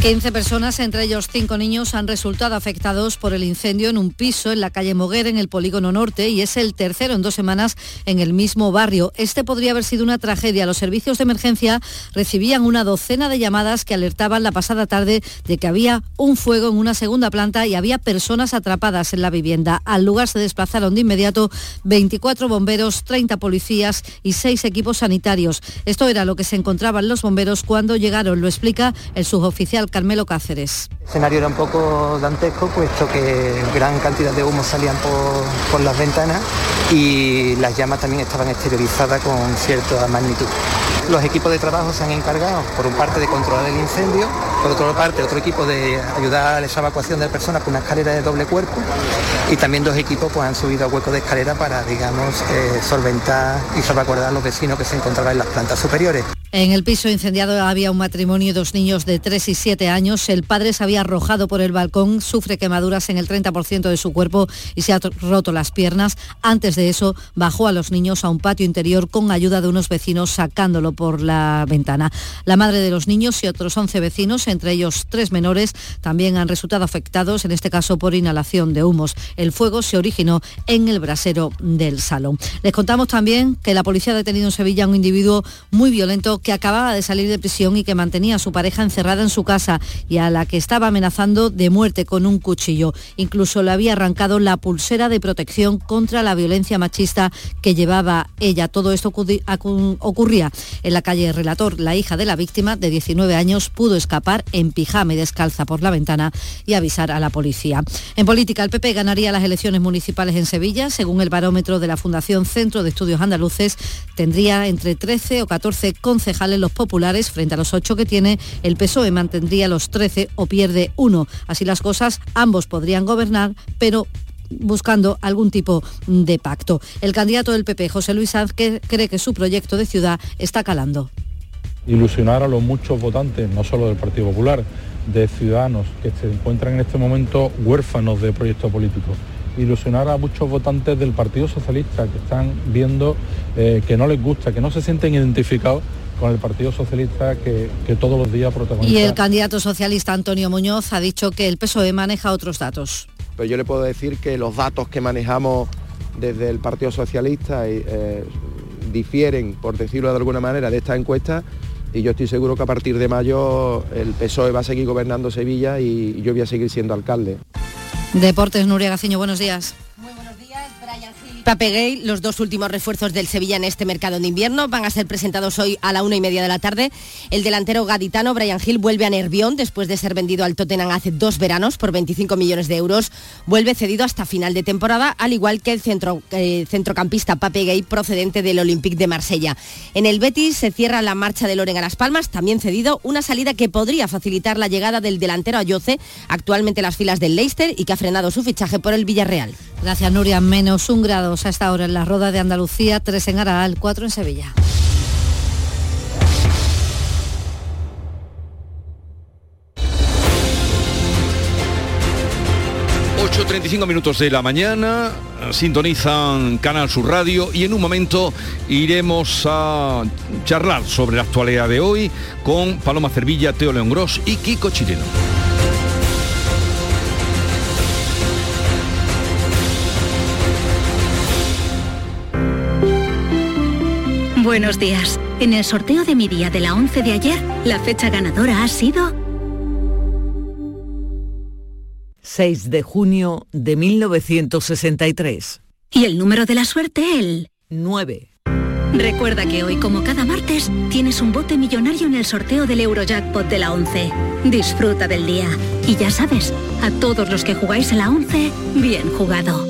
15 personas, entre ellos 5 niños, han resultado afectados por el incendio en un piso en la calle Moguer, en el Polígono Norte, y es el tercero en dos semanas en el mismo barrio. Este podría haber sido una tragedia. Los servicios de emergencia recibían una docena de llamadas que alertaban la pasada tarde de que había un fuego en una segunda planta y había personas atrapadas en la vivienda. Al lugar se desplazaron de inmediato 24 bomberos, 30 policías y 6 equipos sanitarios. Esto era lo que se encontraban los bomberos cuando llegaron, lo explica el suboficial Carmelo Cáceres. El escenario era un poco dantesco, puesto que gran cantidad de humo salían por, las ventanas y las llamas también estaban exteriorizadas con cierta magnitud. Los equipos de trabajo se han encargado, por un parte, de controlar el incendio, por otra parte, otro equipo de ayudar a esa evacuación de personas con una escalera de doble cuerpo y también dos equipos pues, han subido a hueco de escalera para, digamos, eh, solventar y salvaguardar a los vecinos que se encontraban en las plantas superiores. En el piso incendiado había un matrimonio y dos niños de 3 y 7 años. El padre se había arrojado por el balcón, sufre quemaduras en el 30% de su cuerpo y se ha roto las piernas. Antes de eso, bajó a los niños a un patio interior con ayuda de unos vecinos sacándolo por la ventana. La madre de los niños y otros 11 vecinos, entre ellos tres menores, también han resultado afectados, en este caso por inhalación de humos. El fuego se originó en el brasero del salón. Les contamos también que la policía ha detenido en Sevilla a un individuo muy violento que acababa de salir de prisión y que mantenía a su pareja encerrada en su casa y a la que estaba amenazando de muerte con un cuchillo. Incluso le había arrancado la pulsera de protección contra la violencia machista que llevaba ella. Todo esto ocurría la calle Relator. La hija de la víctima, de 19 años, pudo escapar en pijama y descalza por la ventana y avisar a la policía. En política, el PP ganaría las elecciones municipales en Sevilla. Según el barómetro de la Fundación Centro de Estudios Andaluces, tendría entre 13 o 14 concejales los populares frente a los 8 que tiene el PSOE. Mantendría los 13 o pierde uno. Así las cosas, ambos podrían gobernar, pero buscando algún tipo de pacto. El candidato del PP, José Luis Sanz, que cree que su proyecto de ciudad está calando. Ilusionar a los muchos votantes, no solo del Partido Popular, de ciudadanos que se encuentran en este momento huérfanos de proyecto político ilusionar a muchos votantes del Partido Socialista que están viendo eh, que no les gusta, que no se sienten identificados con el Partido Socialista que, todos los días protagoniza. Y el candidato socialista Antonio Muñoz ha dicho que el PSOE maneja otros datos. Pero yo le puedo decir que los datos que manejamos desde el Partido Socialista eh, difieren, por decirlo de alguna manera, de esta encuesta y yo estoy seguro que a partir de mayo el PSOE va a seguir gobernando Sevilla y yo voy a seguir siendo alcalde. Deportes, Nuria Gaciño, buenos días. Pape Gay, los dos últimos refuerzos del Sevilla en este mercado de invierno van a ser presentados hoy a la una y media de la tarde. El delantero gaditano Brian Hill vuelve a Nervión después de ser vendido al Tottenham hace dos veranos por 25 millones de euros. Vuelve cedido hasta final de temporada, al igual que el centro, eh, centrocampista Pape Gay procedente del Olympique de Marsella. En el Betis se cierra la marcha de Loren a Las Palmas, también cedido, una salida que podría facilitar la llegada del delantero Ayoce, actualmente en las filas del Leicester y que ha frenado su fichaje por el Villarreal. Gracias, Nuria. Menos un grado a esta hora en la Roda de Andalucía, tres en Araal, cuatro en Sevilla. ...8.35 minutos de la mañana... ...sintonizan Canal Sur Radio... ...y en un momento iremos a charlar sobre la actualidad de hoy... ...con Paloma Cervilla, Teo León Gros y Kiko Chileno. Buenos días. En el sorteo de mi día de la 11 de ayer, la fecha ganadora ha sido... 6 de junio de 1963. Y el número de la suerte, el 9. Recuerda que hoy, como cada martes, tienes un bote millonario en el sorteo del Eurojackpot de la 11. Disfruta del día. Y ya sabes, a todos los que jugáis a la 11, bien jugado.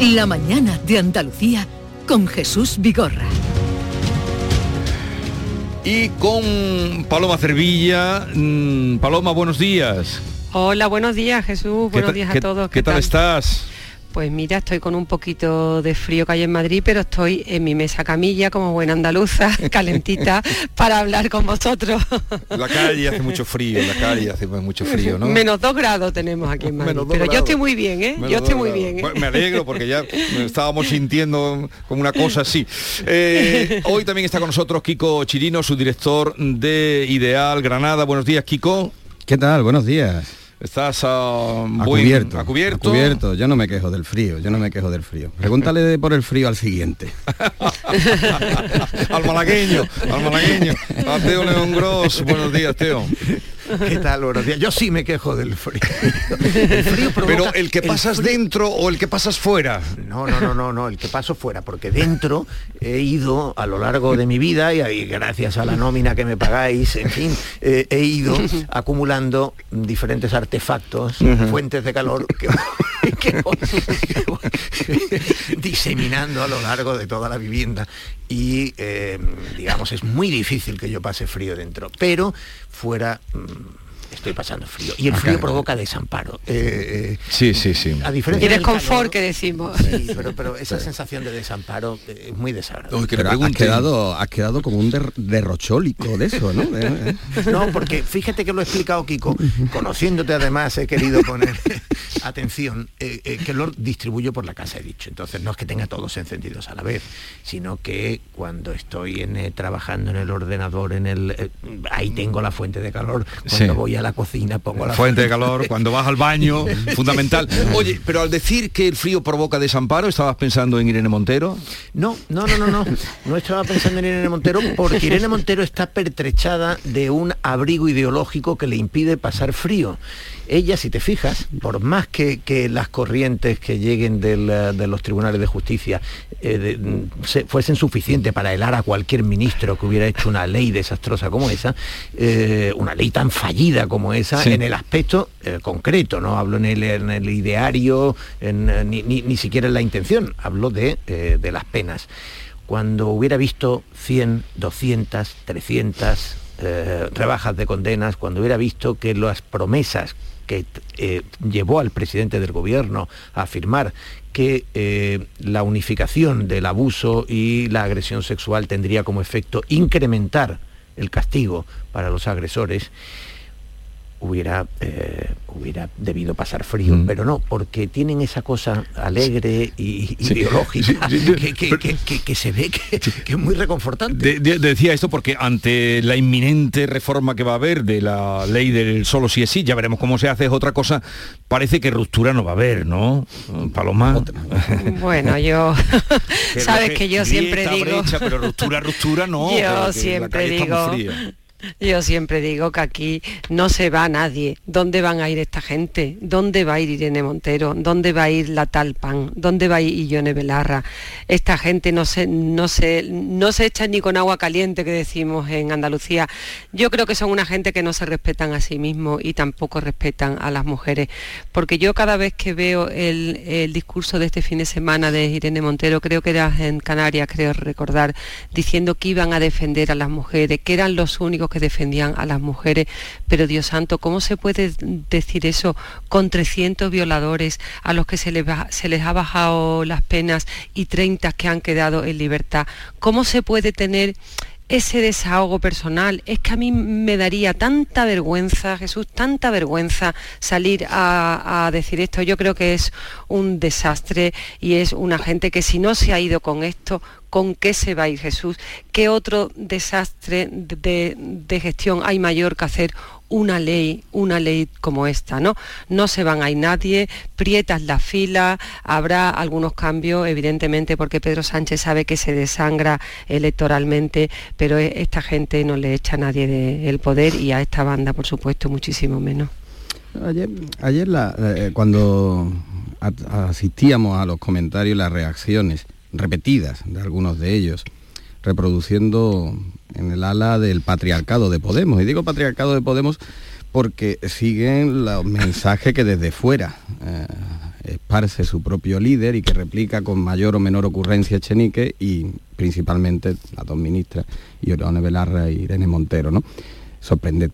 La mañana de Andalucía con Jesús Vigorra. Y con Paloma Cervilla. Mm, Paloma, buenos días. Hola, buenos días Jesús, buenos días a todos. ¿Qué, tal estás? Pues mira, estoy con un poquito de frío que hay en Madrid, pero estoy en mi mesa camilla como buena andaluza, (laughs) calentita, para hablar con vosotros. La calle hace mucho frío, la calle hace mucho frío, ¿no? Menos dos grados tenemos aquí en (laughs) Madrid. Pero yo estoy muy bien, ¿eh? yo estoy muy bien. me alegro porque ya estábamos sintiendo como una cosa así. (laughs) Eh, hoy también está con nosotros Kiko Chirino, su director de Ideal Granada. Buenos días, Kiko. ¿Qué tal? Buenos días. Estás a, cubierto, a cubierto. Yo no me quejo del frío, yo no me quejo del frío. Pregúntale por el frío al siguiente. (laughs) al malagueño, al malagueño. (laughs) A Teo León Gross. Buenos días, Teo. ¿Qué tal? Buenos días. Yo sí me quejo del frío. Pero el que pasas dentro o el que pasas fuera. No, no, no, no, no, el que paso fuera, porque dentro he ido a lo largo de mi vida y, gracias a la nómina que me pagáis, en fin, eh, he ido acumulando diferentes artefactos, fuentes de calor que, (laughs) (laughs) diseminando a lo largo de toda la vivienda. Y eh, digamos es muy difícil que yo pase frío dentro. Pero fuera mm, estoy pasando frío. Y el frío provoca desamparo. Eh, eh, sí, sí, sí. A diferencia y desconfort que decimos. pero, esa sensación de desamparo es muy desagradable. pero has quedado, has quedado como un derrochólico de eso, ¿no? (laughs) no, porque fíjate que lo he explicado Kiko, conociéndote además he querido poner (laughs) atención, eh, que lo distribuyo por la casa, he dicho. Entonces no es que tenga todos encendidos a la vez, sino que cuando estoy en, trabajando en el ordenador, en el ahí tengo la fuente de calor, cuando voy a a la cocina, pongo la fuente de calor, cuando vas al baño, (laughs) fundamental. Oye, pero al decir que el frío provoca desamparo, ¿estabas pensando en Irene Montero? No, no, no, no, no. No estaba pensando en Irene Montero porque Irene Montero está pertrechada de un abrigo ideológico que le impide pasar frío ella, si te fijas, por más que, las corrientes que lleguen eh, de los tribunales de justicia eh, mm, fuesen suficientes para helar a cualquier ministro que hubiera hecho una ley desastrosa como esa, eh, una ley tan fallida como esa, en el aspecto concreto, no hablo en el, ideario, ni, siquiera en la intención, hablo de, de las penas. Cuando hubiera visto 100, 200, 300 rebajas de condenas, cuando hubiera visto que las promesas que eh, llevó al presidente del gobierno a afirmar que eh, la unificación del abuso y la agresión sexual tendría como efecto incrementar el castigo para los agresores, hubiera, eh, hubiera debido pasar frío, mm. pero no, porque tienen esa cosa alegre y ideológica que, se ve que, es muy reconfortante. decía esto porque ante la inminente reforma que va a haber de la ley del solo sí es sí, ya veremos cómo se hace, es otra cosa, parece que ruptura no va a haber, ¿no? Paloma. Bueno, yo, (laughs) sabes que, yo siempre digo... pero ruptura, ruptura no. (laughs) Yo siempre digo... Yo siempre digo que aquí no se va nadie. ¿Dónde van a ir esta gente? ¿Dónde va a ir Irene Montero? ¿Dónde va a ir la Talpan? ¿Dónde va a ir Ione Belarra? Esta gente no se, no, se, no se echa ni con agua caliente que decimos en Andalucía. Yo creo que son una gente que no se respetan a sí mismos y tampoco respetan a las mujeres. Porque yo cada vez que veo el, el discurso de este fin de semana de Irene Montero, creo que era en Canarias, creo recordar, diciendo que iban a defender a las mujeres, que eran los únicos que defendían a las mujeres, pero Dios santo, ¿cómo se puede decir eso con 300 violadores a los que se les, se les ha bajado las penas y 30 que han quedado en libertad? ¿Cómo se puede tener ese desahogo personal. Es que a mí me daría tanta vergüenza, Jesús, tanta vergüenza salir a, a, decir esto. Yo creo que es un desastre y es una gente que si no se ha ido con esto, ¿con qué se va a ir Jesús? ¿Qué otro desastre de, gestión hay mayor que hacer una ley, una ley como esta, ¿no? No se van a ir nadie, prietas la fila, habrá algunos cambios, evidentemente, porque Pedro Sánchez sabe que se desangra electoralmente, pero e, esta gente no le echa a nadie del poder y a esta banda, por supuesto, muchísimo menos. Ayer, ayer eh, cuando asistíamos a los comentarios las reacciones repetidas de algunos de ellos, reproduciendo en el ala del patriarcado de Podemos. Y digo patriarcado de Podemos porque siguen los mensajes que desde fuera eh, esparce su propio líder y que replica con mayor o menor ocurrencia Chenique y principalmente las dos ministras, Ione Belarra y Irene Montero. ¿no? Sorprende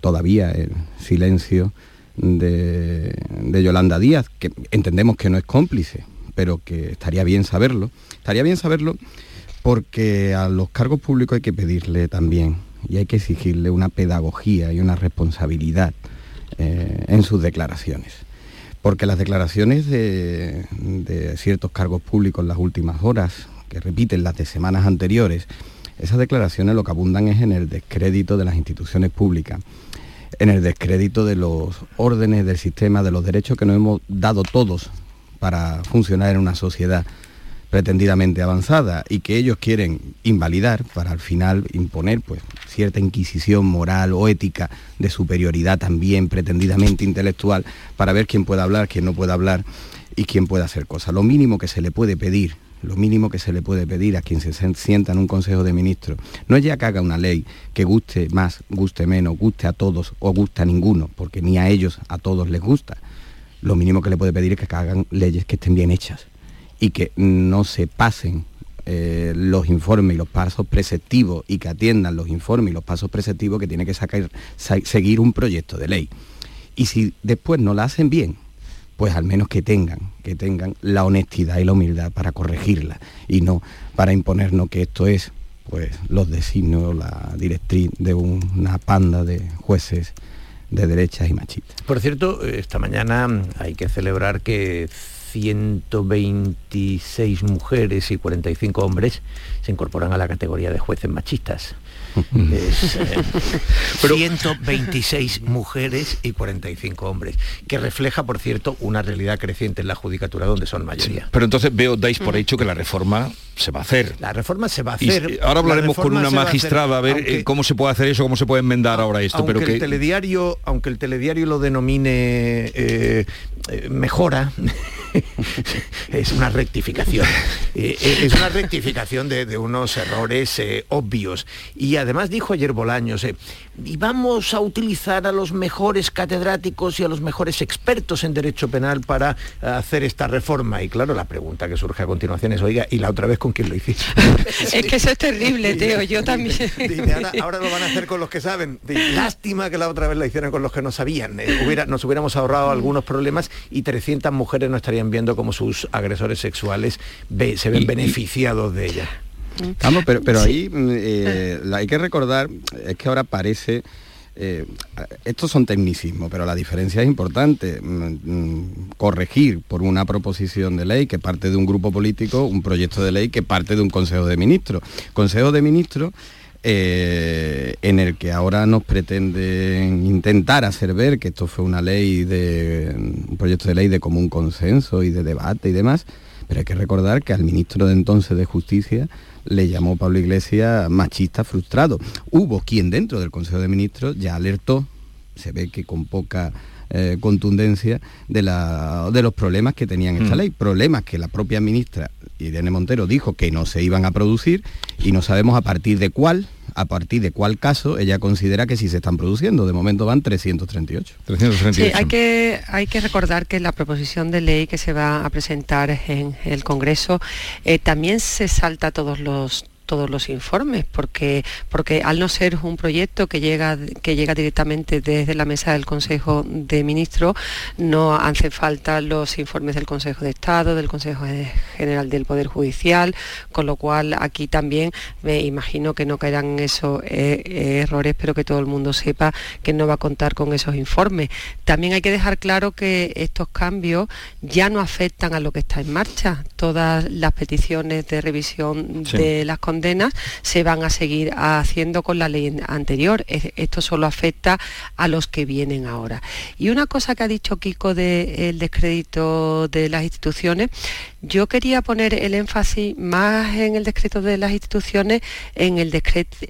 todavía el silencio de, de Yolanda Díaz, que entendemos que no es cómplice, pero que estaría bien saberlo. Estaría bien saberlo porque a los cargos públicos hay que pedirle también y hay que exigirle una pedagogía y una responsabilidad eh, en sus declaraciones. Porque las declaraciones de, de ciertos cargos públicos en las últimas horas, que repiten las de semanas anteriores, esas declaraciones lo que abundan es en el descrédito de las instituciones públicas, en el descrédito de los órdenes del sistema, de los derechos que nos hemos dado todos para funcionar en una sociedad pretendidamente avanzada y que ellos quieren invalidar para al final imponer pues cierta inquisición moral o ética de superioridad también pretendidamente intelectual para ver quién puede hablar, quién no puede hablar y quién puede hacer cosas. Lo mínimo que se le puede pedir, lo mínimo que se le puede pedir a quien se sienta en un Consejo de Ministros, no es ya que haga una ley que guste más, guste menos, guste a todos o guste a ninguno, porque ni a ellos a todos les gusta lo mínimo que le puede pedir es que hagan leyes que estén bien hechas y que no se pasen eh, los informes y los pasos preceptivos y que atiendan los informes y los pasos preceptivos que tiene que sacar, seguir un proyecto de ley. Y si después no la hacen bien, pues al menos que tengan, que tengan la honestidad y la humildad para corregirla y no para imponernos que esto es pues los designios, la directriz de una panda de jueces de derechas y machistas. Por cierto, esta mañana hay que celebrar que 126 mujeres y 45 hombres se incorporan a la categoría de jueces machistas. (laughs) 126 eh, mujeres y 45 hombres, que refleja, por cierto, una realidad creciente en la judicatura donde son mayoría. pero entonces veo, dais por hecho que la reforma se va a hacer. La reforma se va a hacer. ahora hablaremos con una magistrada a, ver eh, cómo se puede hacer eso, cómo se puede enmendar ahora esto. Aunque pero que... el telediario, aunque el telediario lo denomine eh, mejora, (laughs) es una rectificación. es una rectificación de, unos errores obvios. Y además dijo ayer Bolaños, eh, y vamos a utilizar a los mejores catedráticos y a los mejores expertos en derecho penal para hacer esta reforma. Y claro, la pregunta que surge a continuación es, oiga, ¿y la otra vez con quién lo hiciste? (laughs) es que eso es terrible, Teo, yo también. ahora, lo van a hacer con los que saben. (laughs) lástima que la otra vez la hicieran con los que no sabían. Eh, hubiera, nos hubiéramos ahorrado algunos problemas y 300 mujeres no estarían viendo cómo sus agresores sexuales se ven beneficiados de ella. Vamos, pero, pero ahí mm, eh, hay que recordar, es que ahora parece... Eh, estos son tecnicismos, pero la diferencia es importante. Mm, mm, corregir por una proposición de ley que parte de un grupo político, un proyecto de ley que parte de un Consejo de Ministros. Consejo de Ministros eh, en el que ahora nos pretenden intentar hacer ver que esto fue una ley de un proyecto de ley de común consenso y de debate y demás, pero hay que recordar que al ministro de entonces de Justicia le llamó Pablo Iglesias machista frustrado. Hubo quien dentro del Consejo de Ministros ya alertó, se ve que con poca eh, contundencia, de, la, de, los problemas que tenían esta mm. ley. Problemas que la propia ministra Irene Montero dijo que no se iban a producir y no sabemos a partir de cuál a partir de cuál caso ella considera que sí se están produciendo. De momento van 338. Sí, hay que, hay que recordar que la proposición de ley que se va a presentar en el Congreso eh, también se salta todos los todos los informes, porque, porque al no ser un proyecto que llega, que llega directamente desde la mesa del Consejo de Ministros, no hace falta los informes del Consejo de Estado, del Consejo General del Poder Judicial, con lo cual aquí también me imagino que no caerán esos eh, errores, pero que todo el mundo sepa que no va a contar con esos informes. También hay que dejar claro que estos cambios ya no afectan a lo que está en marcha. Todas las peticiones de revisión de las condiciones se van a seguir haciendo con la ley anterior. Esto solo afecta a los que vienen ahora. Y una cosa que ha dicho Kiko del descrédito de las instituciones, yo quería poner el énfasis más en el descrédito de las instituciones, en el,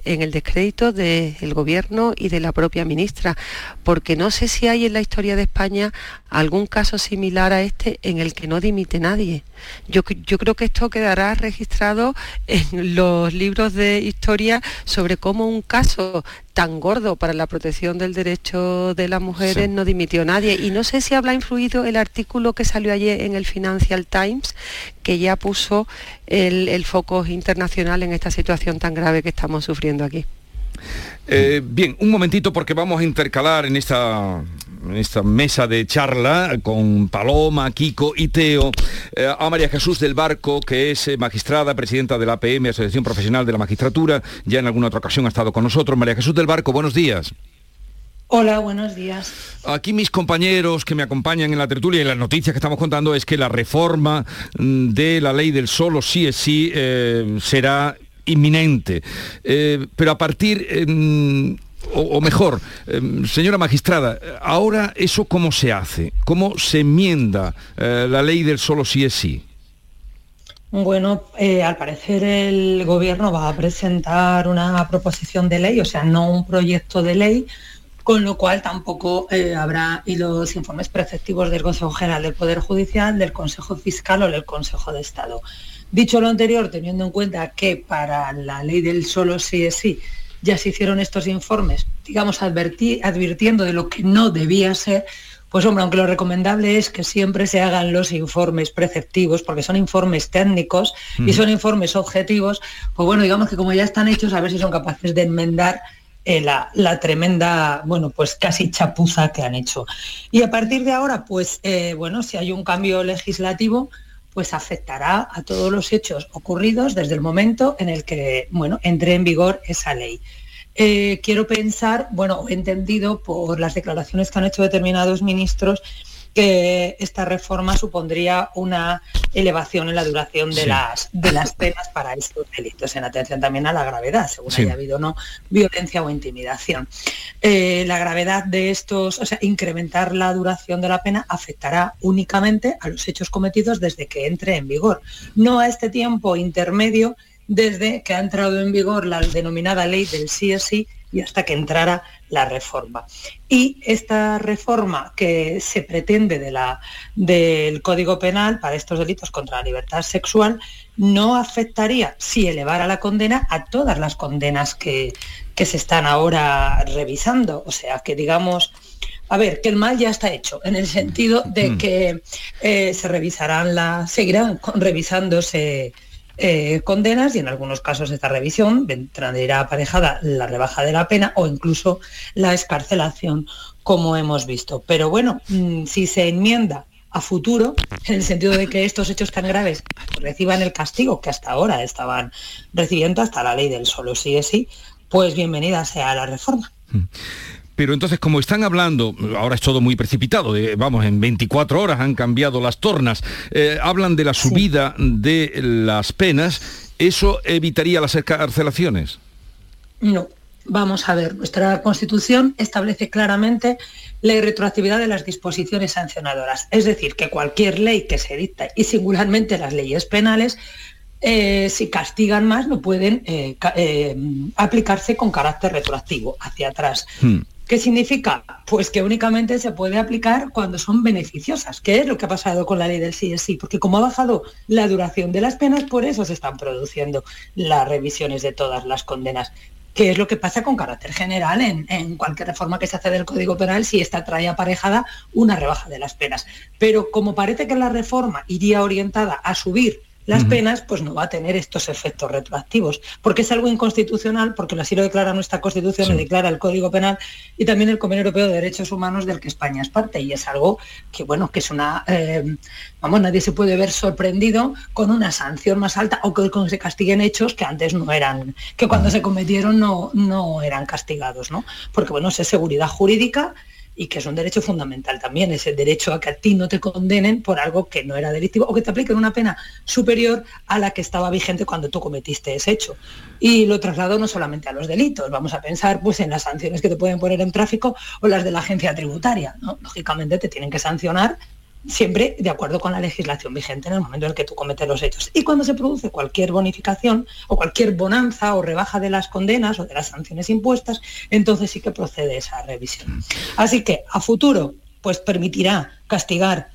en el descrédito del gobierno y de la propia ministra, porque no sé si hay en la historia de España algún caso similar a este en el que no dimite nadie. Yo, yo creo que esto quedará registrado en los libros de historia sobre cómo un caso tan gordo para la protección del derecho de las mujeres no dimitió nadie. Y no sé si habrá influido el artículo que salió ayer en el Financial Times, que ya puso el, foco internacional en esta situación tan grave que estamos sufriendo aquí. Eh, bien, un momentito porque vamos a intercalar en esta en esta mesa de charla con Paloma, Kiko y Teo, eh, a María Jesús del Barco, que es eh, magistrada, presidenta de la APM, Asociación Profesional de la Magistratura, ya en alguna otra ocasión ha estado con nosotros. María Jesús del Barco, buenos días. Hola, buenos días. Aquí mis compañeros que me acompañan en la tertulia y en las noticias que estamos contando es que la reforma mm, de la ley del solo sí es sí eh, será inminente. pero a partir o, mejor, em, señora magistrada, ahora eso cómo se hace, cómo se enmienda eh, la ley del solo sí es sí. Bueno, eh, al parecer el gobierno va a presentar una proposición de ley, o sea, no un proyecto de ley, con lo cual tampoco eh, habrá y los informes preceptivos del Consejo General del Poder Judicial, del Consejo Fiscal o del Consejo de Estado. Dicho lo anterior, teniendo en cuenta que para la ley del solo sí es sí ya se hicieron estos informes, digamos, advirtiendo de lo que no debía ser, pues hombre, aunque lo recomendable es que siempre se hagan los informes preceptivos, porque son informes técnicos y son informes objetivos, pues bueno, digamos que como ya están hechos, a ver si son capaces de enmendar eh, la, tremenda, bueno, pues casi chapuza que han hecho. Y a partir de ahora, pues eh, bueno, si hay un cambio legislativo, pues afectará a todos los hechos ocurridos desde el momento en el que bueno, entre en vigor esa ley. Eh, quiero pensar, bueno, he entendido por las declaraciones que han hecho determinados ministros que esta reforma supondría una elevación en la duración de, las, de las penas para estos delitos, en atención también a la gravedad, según haya habido no violencia o intimidación. Eh, la gravedad de estos, o sea, incrementar la duración de la pena afectará únicamente a los hechos cometidos desde que entre en vigor, no a este tiempo intermedio desde que ha entrado en vigor la denominada ley del sí es sí y hasta que entrara la reforma. Y esta reforma que se pretende de la, del Código Penal para estos delitos contra la libertad sexual no afectaría, si elevara la condena, a todas las condenas que, que se están ahora revisando. O sea, que digamos, a ver, que el mal ya está hecho, en el sentido de que eh, se revisarán las, seguirán revisándose eh, condenas y en algunos casos esta revisión traerá aparejada la rebaja de la pena o incluso la escarcelación, como hemos visto. Pero bueno, mm, si se enmienda a futuro, en el sentido de que estos hechos tan graves reciban el castigo que hasta ahora estaban recibiendo, hasta la ley del solo sí es sí, pues bienvenida sea la reforma. Pero entonces, como están hablando, ahora es todo muy precipitado, vamos, en 24 horas han cambiado las tornas, eh, hablan de la subida de las penas, ¿eso evitaría las escarcelaciones? No, vamos a ver, nuestra Constitución establece claramente la irretroactividad de las disposiciones sancionadoras, es decir, que cualquier ley que se dicta, y singularmente las leyes penales, eh, si castigan más no pueden eh, aplicarse con carácter retroactivo hacia atrás. Hmm. ¿Qué significa? Pues que únicamente se puede aplicar cuando son beneficiosas, que es lo que ha pasado con la ley del sí sí, porque como ha bajado la duración de las penas, por eso se están produciendo las revisiones de todas las condenas que es lo que pasa con carácter general en, en, cualquier reforma que se hace del Código Penal si esta trae aparejada una rebaja de las penas. Pero como parece que la reforma iría orientada a subir las penas, pues no va a tener estos efectos retroactivos, porque es algo inconstitucional, porque así lo declara nuestra Constitución, lo declara el Código Penal y también el Convenio Europeo de Derechos Humanos del que España es parte, y es algo que, bueno, que es una, eh, vamos, nadie se puede ver sorprendido con una sanción más alta o que se castiguen hechos que antes no eran, que cuando se cometieron no, no eran castigados, ¿no? Porque, bueno, es seguridad jurídica y que es un derecho fundamental también, ese derecho a que a ti no te condenen por algo que no era delictivo o que te apliquen una pena superior a la que estaba vigente cuando tú cometiste ese hecho. Y lo traslado no solamente a los delitos, vamos a pensar pues en las sanciones que te pueden poner en tráfico o las de la agencia tributaria. ¿no? Lógicamente te tienen que sancionar siempre de acuerdo con la legislación vigente en el momento en el que tú cometes los hechos. Y cuando se produce cualquier bonificación o cualquier bonanza o rebaja de las condenas o de las sanciones impuestas, entonces sí que procede esa revisión. Así que a futuro, pues permitirá castigar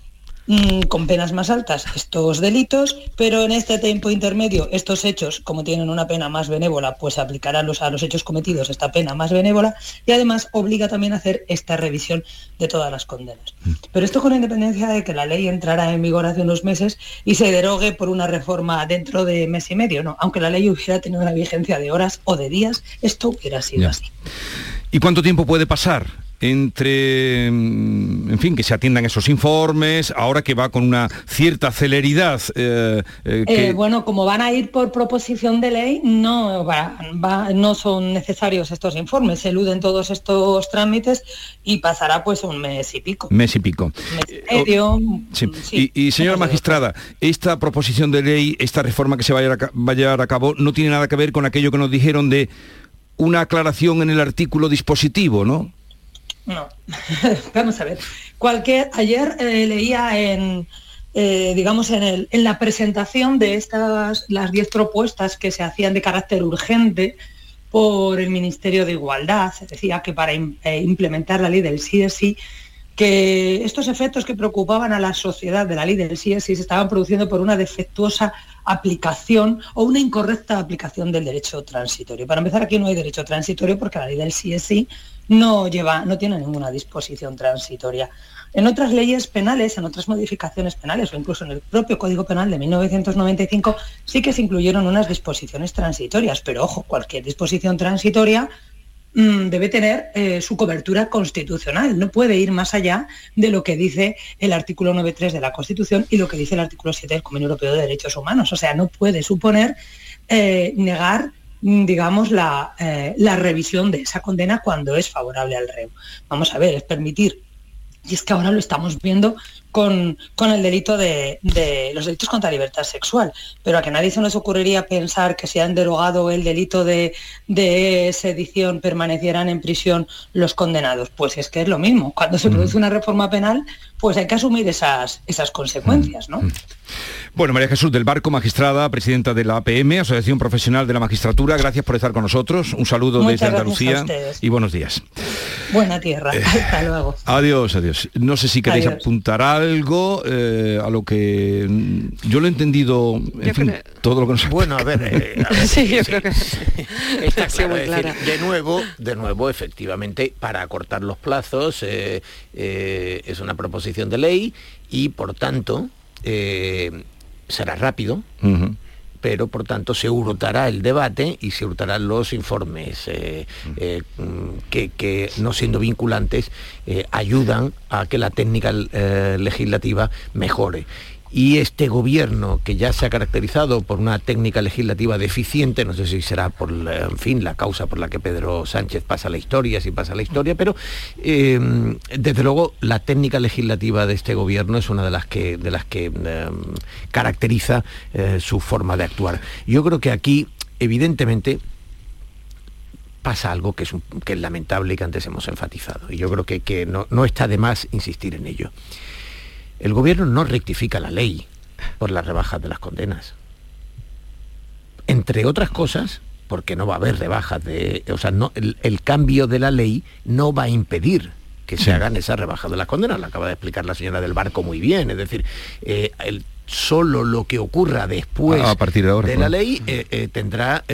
Mm, con penas más altas estos delitos, pero en este tiempo intermedio estos hechos, como tienen una pena más benévola, pues aplicarán los, a los hechos cometidos esta pena más benévola y además obliga también a hacer esta revisión de todas las condenas. Mm. Pero esto con independencia de que la ley entrara en vigor hace unos meses y se derogue por una reforma dentro de mes y medio, ¿no? Aunque la ley hubiera tenido una vigencia de horas o de días, esto hubiera sido así. ¿Y cuánto tiempo puede pasar entre, mm, en fin, que se atiendan esos informes, ahora que va con una cierta celeridad. Eh, eh, eh, bueno, como van a ir por proposición de ley, no, no son necesarios estos informes, se eluden todos estos trámites y pasará pues un mes y pico. Mes y pico. medio. y, señora magistrada, esta proposición de ley, esta reforma que se vaya a llevar a cabo, no tiene nada que ver con aquello que nos dijeron de una aclaración en el artículo dispositivo, ¿no? No, (laughs) vamos a ver. Cualquier, ayer eh, leía en, eh, digamos, en, el, en, la presentación de estas, las 10 propuestas que se hacían de carácter urgente por el Ministerio de Igualdad, se decía que para eh, implementar la ley del sí sí, que estos efectos que preocupaban a la sociedad de la ley del sí se estaban produciendo por una defectuosa aplicación o una incorrecta aplicación del derecho transitorio. Para empezar, aquí no hay derecho transitorio porque la ley del sí no lleva, no tiene ninguna disposición transitoria. En otras leyes penales, en otras modificaciones penales o incluso en el propio Código Penal de 1995 sí que se incluyeron unas disposiciones transitorias, pero ojo, cualquier disposición transitoria debe tener eh, su cobertura constitucional, no puede ir más allá de lo que dice el artículo 9.3 de la Constitución y lo que dice el artículo 7 del Convenio Europeo de Derechos Humanos. O sea, no puede suponer eh, negar Mm, digamos, eh, la, revisión de esa condena cuando es favorable al reo. Vamos a ver, es permitir Y es que ahora lo estamos viendo con, el delito de, los delitos contra libertad sexual. Pero a que nadie se nos ocurriría pensar que si han derogado el delito de, sedición permanecieran en prisión los condenados. Pues es que es lo mismo. Cuando se produce una reforma penal, pues hay que asumir esas, esas consecuencias, ¿no? Bueno, María Jesús del Barco, magistrada, presidenta de la APM, Asociación Profesional de la Magistratura, gracias por estar con nosotros. Un saludo desde Andalucía y buenos días. Buena tierra, eh, hasta luego. (laughs) Adiós, adiós. No sé si queréis apuntar algo a lo que mm, yo lo he entendido, en fin, todo lo que nos Bueno, a ver, eh, (laughs) sí, yo creo que (laughs) está muy clara. de nuevo, de nuevo, efectivamente, para acortar los plazos, eh, es una proposición de ley y por tanto será rápido, pero por tanto se hurtará el debate y se hurtarán los informes eh, eh, que, no siendo vinculantes, eh, ayudan a que la técnica legislativa mejore y este gobierno que ya se ha caracterizado por una técnica legislativa deficiente, no sé si será por, en fin, la causa por la que Pedro Sánchez pasa la historia, si pasa la historia, pero eh, desde luego la técnica legislativa de este gobierno es una de las que, de las que eh, caracteriza eh, su forma de actuar. Yo creo que aquí, evidentemente, pasa algo que es, lamentable y que antes hemos enfatizado. Y yo creo que, que no está de más insistir en ello. El gobierno no rectifica la ley por las rebajas de las condenas. Entre otras cosas, porque no va a haber rebajas de. O sea, no, el, cambio de la ley no va a impedir que se hagan esas rebajas de las condenas. Lo acaba de explicar la señora del barco muy bien. Es decir, eh, solo lo que ocurra después a partir de, ahora, de la ley eh, eh, tendrá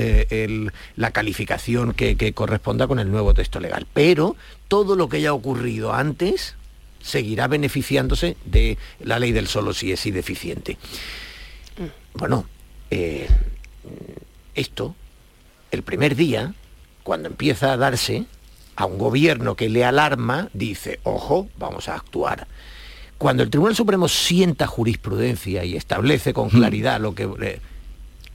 la calificación que, que corresponda con el nuevo texto legal. Pero todo lo que haya ocurrido antes seguirá beneficiándose de la ley del solo si es deficiente. Bueno, eh, esto, el primer día, cuando empieza a darse, a un gobierno que le alarma, dice, ojo, vamos a actuar. Cuando el Tribunal Supremo sienta jurisprudencia y establece con claridad lo que... Eh,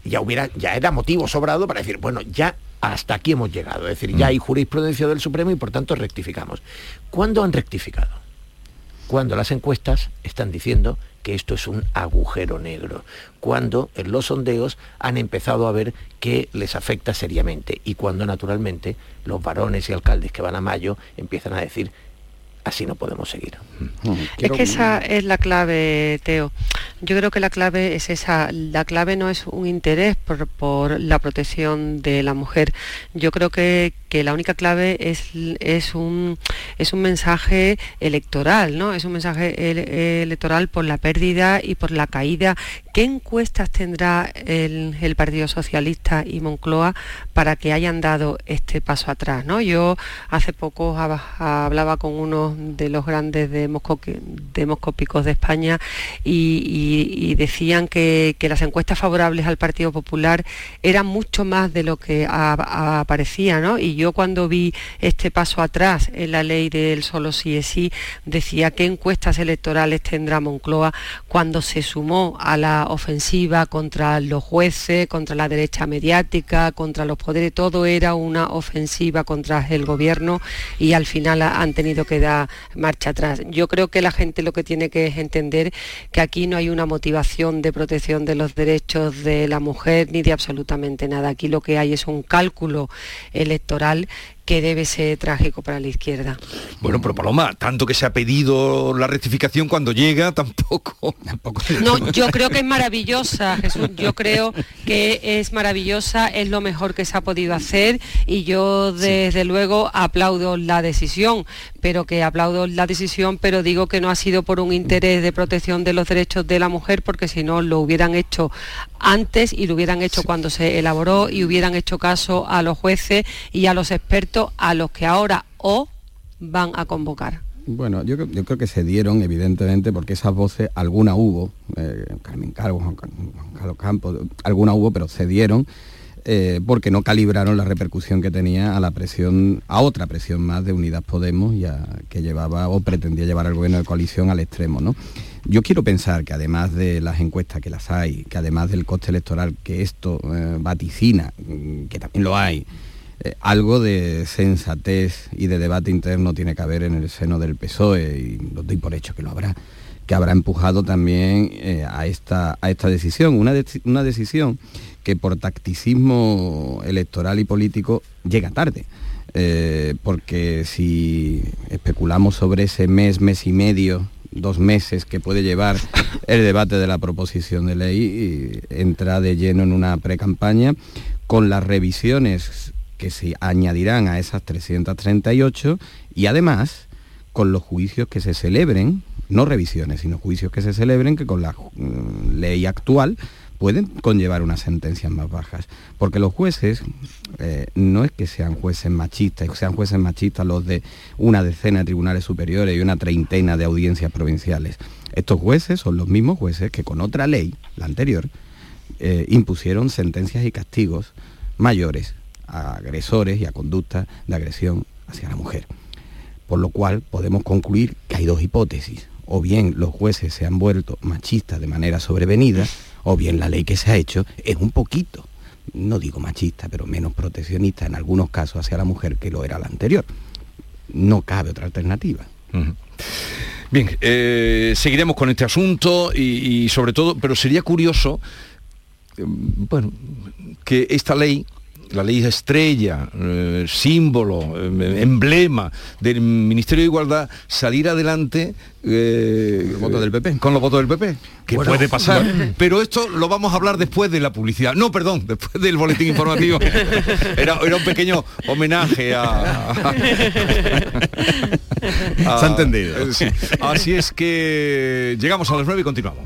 ya, hubiera, ya era motivo sobrado para decir, bueno, ya hasta aquí hemos llegado. Es decir, ya hay jurisprudencia del Supremo y por tanto rectificamos. ¿Cuándo han rectificado? Cuando las encuestas están diciendo que esto es un agujero negro, cuando en los sondeos han empezado a ver que les afecta seriamente y cuando naturalmente los varones y alcaldes que van a mayo empiezan a decir así no podemos seguir. Es que esa es la clave, Teo. Yo creo que la clave es esa. La clave no es un interés por, la protección de la mujer. Yo creo que, la única clave es, es, un, es un mensaje electoral, ¿no? Es un mensaje electoral por la pérdida y por la caída. ¿Qué encuestas tendrá el, Partido Socialista y Moncloa para que hayan dado este paso atrás? ¿no? Yo hace poco hablaba con uno de los grandes demoscópicos de España y, decían que, las encuestas favorables al Partido Popular eran mucho más de lo que aparecía, ¿no? Y yo cuando vi este paso atrás en la ley del solo sí es sí, decía qué encuestas electorales tendrá Moncloa cuando se sumó a la ofensiva contra los jueces, contra la derecha mediática, contra los poderes, todo era una ofensiva contra el gobierno y al final han tenido que dar marcha atrás. Yo creo que la gente lo que tiene que entender que aquí no hay una motivación de protección de los derechos de la mujer ni de absolutamente nada. Aquí lo que hay es un cálculo electoral que debe ser trágico para la izquierda. Bueno, pero Paloma, tanto que se ha pedido la rectificación cuando llega, tampoco... (laughs) No, yo creo que es maravillosa, Jesús, yo (laughs) creo que es maravillosa, es lo mejor que se ha podido hacer y yo desde luego aplaudo la decisión, pero que aplaudo la decisión, pero digo que no ha sido por un interés de protección de los derechos de la mujer, porque si no lo hubieran hecho antes y lo hubieran hecho cuando se elaboró y hubieran hecho caso a los jueces y a los expertos a los que ahora o van a convocar. Bueno, yo, creo que se dieron, evidentemente, porque esas voces, alguna hubo, eh, Carmen Calvo, Juan Carlos Campos, alguna hubo, pero se dieron eh, porque no calibraron la repercusión que tenía a la presión, a otra presión más de Unidas Podemos, ya que llevaba o pretendía llevar al gobierno de coalición al extremo. ¿no? Yo quiero pensar que además de las encuestas que las hay, que además del coste electoral que esto eh, vaticina, mm, que también lo hay, eh, algo de sensatez y de debate interno tiene que haber en el seno del PSOE y lo doy por hecho que lo habrá que habrá empujado también eh, a, esta, a esta decisión, una, una decisión que por tacticismo electoral y político llega tarde. Eh, porque si especulamos sobre ese mes, mes y medio, dos meses que puede llevar el debate de la proposición de ley, entra de lleno en una pre-campaña con las revisiones que se añadirán a esas 338 y además con los juicios que se celebren, no revisiones, sino juicios que se celebren que con la mm, ley actual pueden conllevar unas sentencias más bajas. Porque los jueces eh, no es que sean jueces machistas, sean jueces machistas los de una decena de tribunales superiores y una treintena de audiencias provinciales. Estos jueces son los mismos jueces que con otra ley, la anterior, eh, impusieron sentencias y castigos mayores a agresores y a conductas de agresión hacia la mujer. Por lo cual podemos concluir que hay dos hipótesis. O bien los jueces se han vuelto machistas de manera sobrevenida, o bien la ley que se ha hecho es un poquito, no digo machista, pero menos proteccionista en algunos casos hacia la mujer que lo era la anterior. No cabe otra alternativa. Bien, eh, seguiremos con este asunto y, sobre todo, pero sería curioso, eh, bueno, que esta ley la ley estrella, eh, símbolo, eh, emblema del Ministerio de Igualdad, salir adelante eh, del PP. con los votos del PP, que puede pasar. (laughs) Pero esto lo vamos a hablar después de la publicidad. No, perdón, después del boletín informativo. (laughs) Era, un pequeño homenaje a... Se ha entendido. Así es que llegamos a las 9 y continuamos.